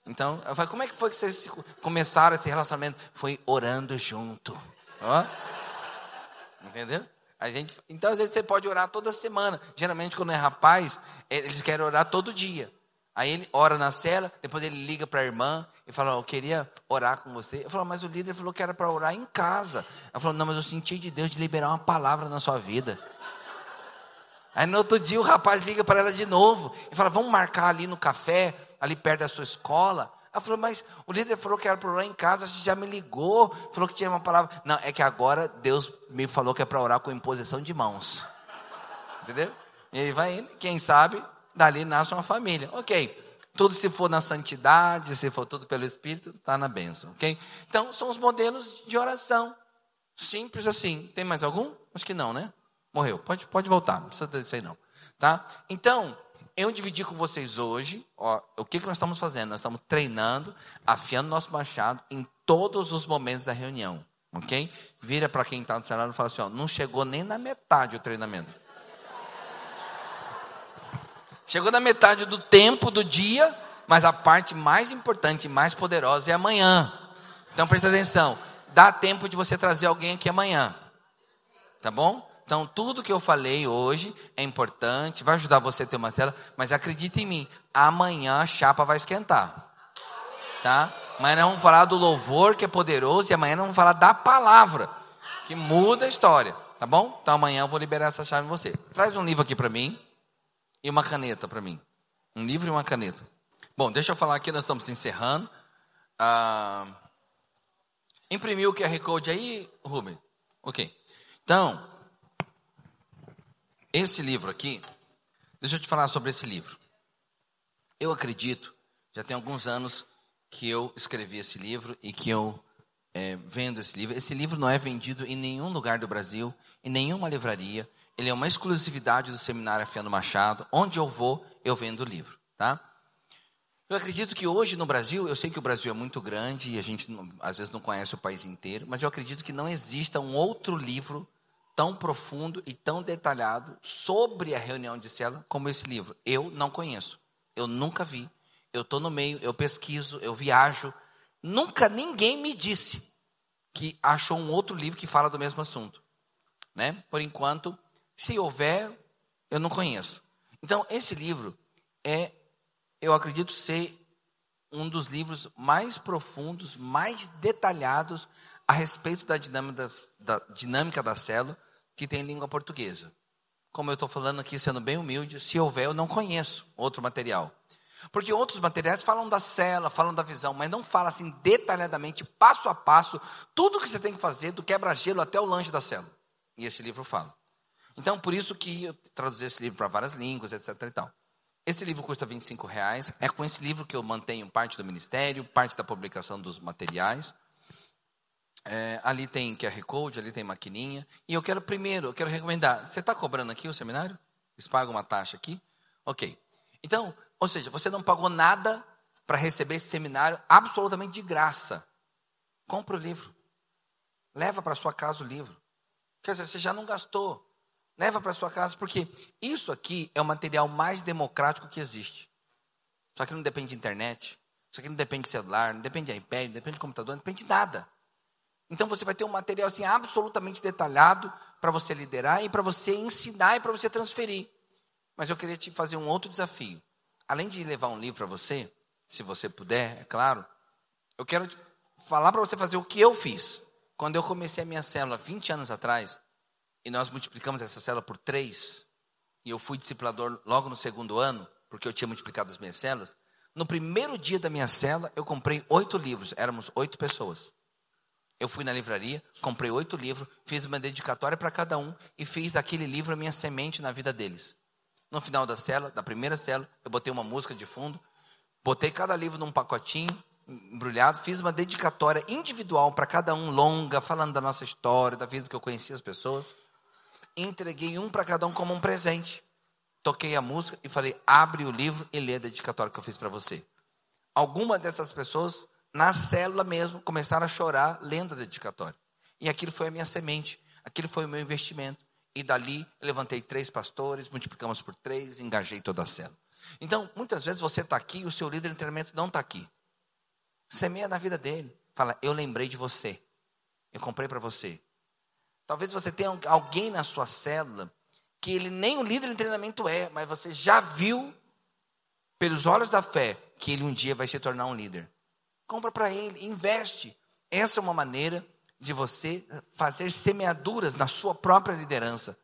Então, eu falei, como é que foi que vocês começaram esse relacionamento? Foi orando junto. Ó. Entendeu? A gente, então, às vezes, você pode orar toda semana. Geralmente, quando é rapaz, eles querem orar todo dia. Aí ele ora na cela, depois ele liga para a irmã e fala: Eu queria orar com você. Eu falo, mas o líder falou que era para orar em casa. Ela falou: Não, mas eu senti de Deus de liberar uma palavra na sua vida. Aí no outro dia o rapaz liga para ela de novo e fala: Vamos marcar ali no café, ali perto da sua escola. Ela falou: Mas o líder falou que era para orar em casa, você já me ligou, falou que tinha uma palavra. Não, é que agora Deus me falou que é para orar com imposição de mãos. Entendeu? E aí vai indo, quem sabe dali nasce uma família. Ok. Tudo se for na santidade, se for tudo pelo Espírito, está na bênção. Ok? Então, são os modelos de oração. Simples assim. Tem mais algum? Acho que não, né? Morreu. Pode, pode voltar. Não precisa disso aí não. Tá? Então, eu dividi com vocês hoje ó, o que, que nós estamos fazendo. Nós estamos treinando, afiando nosso machado em todos os momentos da reunião. Ok? Vira para quem está no celular e fala assim: ó, não chegou nem na metade o treinamento. Chegou na metade do tempo do dia, mas a parte mais importante e mais poderosa é amanhã. Então presta atenção. Dá tempo de você trazer alguém aqui amanhã. Tá bom? Então, tudo que eu falei hoje é importante, vai ajudar você a ter uma cela, mas acredite em mim, amanhã a chapa vai esquentar. Tá? Amanhã nós vamos falar do louvor que é poderoso e amanhã nós vamos falar da palavra, que muda a história. Tá bom? Então amanhã eu vou liberar essa chave em você. Traz um livro aqui para mim e uma caneta para mim. Um livro e uma caneta. Bom, deixa eu falar aqui, nós estamos encerrando. Ah, imprimiu o QR Code aí, Rubem? Ok. Então, esse livro aqui, deixa eu te falar sobre esse livro. Eu acredito, já tem alguns anos que eu escrevi esse livro e que eu é, vendo esse livro. Esse livro não é vendido em nenhum lugar do Brasil, em nenhuma livraria ele é uma exclusividade do Seminário Afiano Machado. Onde eu vou, eu vendo o livro, tá? Eu acredito que hoje no Brasil, eu sei que o Brasil é muito grande e a gente às vezes não conhece o país inteiro, mas eu acredito que não exista um outro livro tão profundo e tão detalhado sobre a reunião de célula como esse livro. Eu não conheço, eu nunca vi. Eu estou no meio, eu pesquiso, eu viajo. Nunca ninguém me disse que achou um outro livro que fala do mesmo assunto. Né? Por enquanto, se houver, eu não conheço. Então, esse livro é, eu acredito ser um dos livros mais profundos, mais detalhados a respeito da dinâmica, da dinâmica da célula que tem em língua portuguesa. Como eu estou falando aqui, sendo bem humilde, se houver, eu não conheço outro material. Porque outros materiais falam da célula, falam da visão, mas não falam assim detalhadamente, passo a passo, tudo que você tem que fazer, do quebra-gelo até o lanche da célula. E esse livro fala. Então, por isso que eu traduzi esse livro para várias línguas, etc. E tal. Esse livro custa 25 reais. É com esse livro que eu mantenho parte do ministério, parte da publicação dos materiais. É, ali tem QR Code, ali tem maquininha. E eu quero primeiro, eu quero recomendar. Você está cobrando aqui o seminário? Eles pagam uma taxa aqui? Ok. Então, ou seja, você não pagou nada para receber esse seminário absolutamente de graça. Compra o livro. Leva para sua casa o livro. Quer dizer, você já não gastou. Leva para sua casa, porque isso aqui é o material mais democrático que existe. Só que não depende de internet, isso aqui não depende de celular, não depende de iPad, não depende de computador, não depende de nada. Então você vai ter um material assim absolutamente detalhado para você liderar e para você ensinar e para você transferir. Mas eu queria te fazer um outro desafio. Além de levar um livro para você, se você puder, é claro, eu quero falar para você fazer o que eu fiz. Quando eu comecei a minha célula 20 anos atrás, e nós multiplicamos essa célula por três, e eu fui discipulador logo no segundo ano, porque eu tinha multiplicado as minhas células, no primeiro dia da minha célula, eu comprei oito livros, éramos oito pessoas. Eu fui na livraria, comprei oito livros, fiz uma dedicatória para cada um e fiz aquele livro a minha semente na vida deles. No final da célula, da primeira célula, eu botei uma música de fundo, botei cada livro num pacotinho embrulhado, fiz uma dedicatória individual para cada um, longa, falando da nossa história, da vida que eu conhecia as pessoas. Entreguei um para cada um como um presente. Toquei a música e falei: abre o livro e lê a dedicatória que eu fiz para você. Alguma dessas pessoas na célula mesmo, começaram a chorar lendo a dedicatória. E aquilo foi a minha semente, aquilo foi o meu investimento. E dali levantei três pastores, multiplicamos por três, engajei toda a célula. Então, muitas vezes você está aqui e o seu líder de treinamento não está aqui. Semeia na vida dele. Fala, eu lembrei de você. Eu comprei para você. Talvez você tenha alguém na sua célula que ele nem o líder de treinamento é, mas você já viu pelos olhos da fé que ele um dia vai se tornar um líder. Compra para ele, investe. Essa é uma maneira de você fazer semeaduras na sua própria liderança.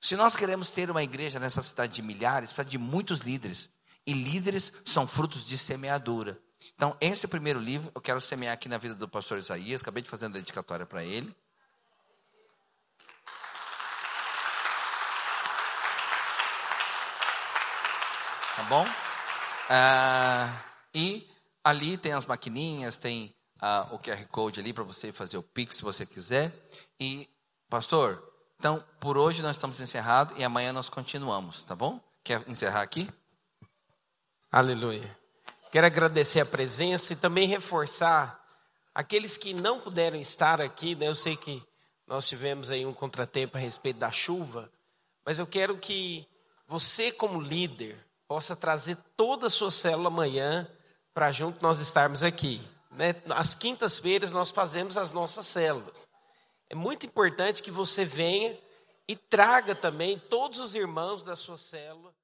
Se nós queremos ter uma igreja nessa cidade de milhares, precisa de muitos líderes. E líderes são frutos de semeadura. Então, esse é primeiro livro, eu quero semear aqui na vida do pastor Isaías, acabei de fazer uma dedicatória para ele. Tá bom? Ah, e Ali tem as maquininhas, tem uh, o QR Code ali para você fazer o Pix se você quiser. E, pastor, então, por hoje nós estamos encerrados e amanhã nós continuamos, tá bom? Quer encerrar aqui? Aleluia. Quero agradecer a presença e também reforçar aqueles que não puderam estar aqui, né? Eu sei que nós tivemos aí um contratempo a respeito da chuva, mas eu quero que você, como líder, possa trazer toda a sua célula amanhã para junto nós estarmos aqui. Né? Às quintas-feiras nós fazemos as nossas células. É muito importante que você venha e traga também todos os irmãos da sua célula.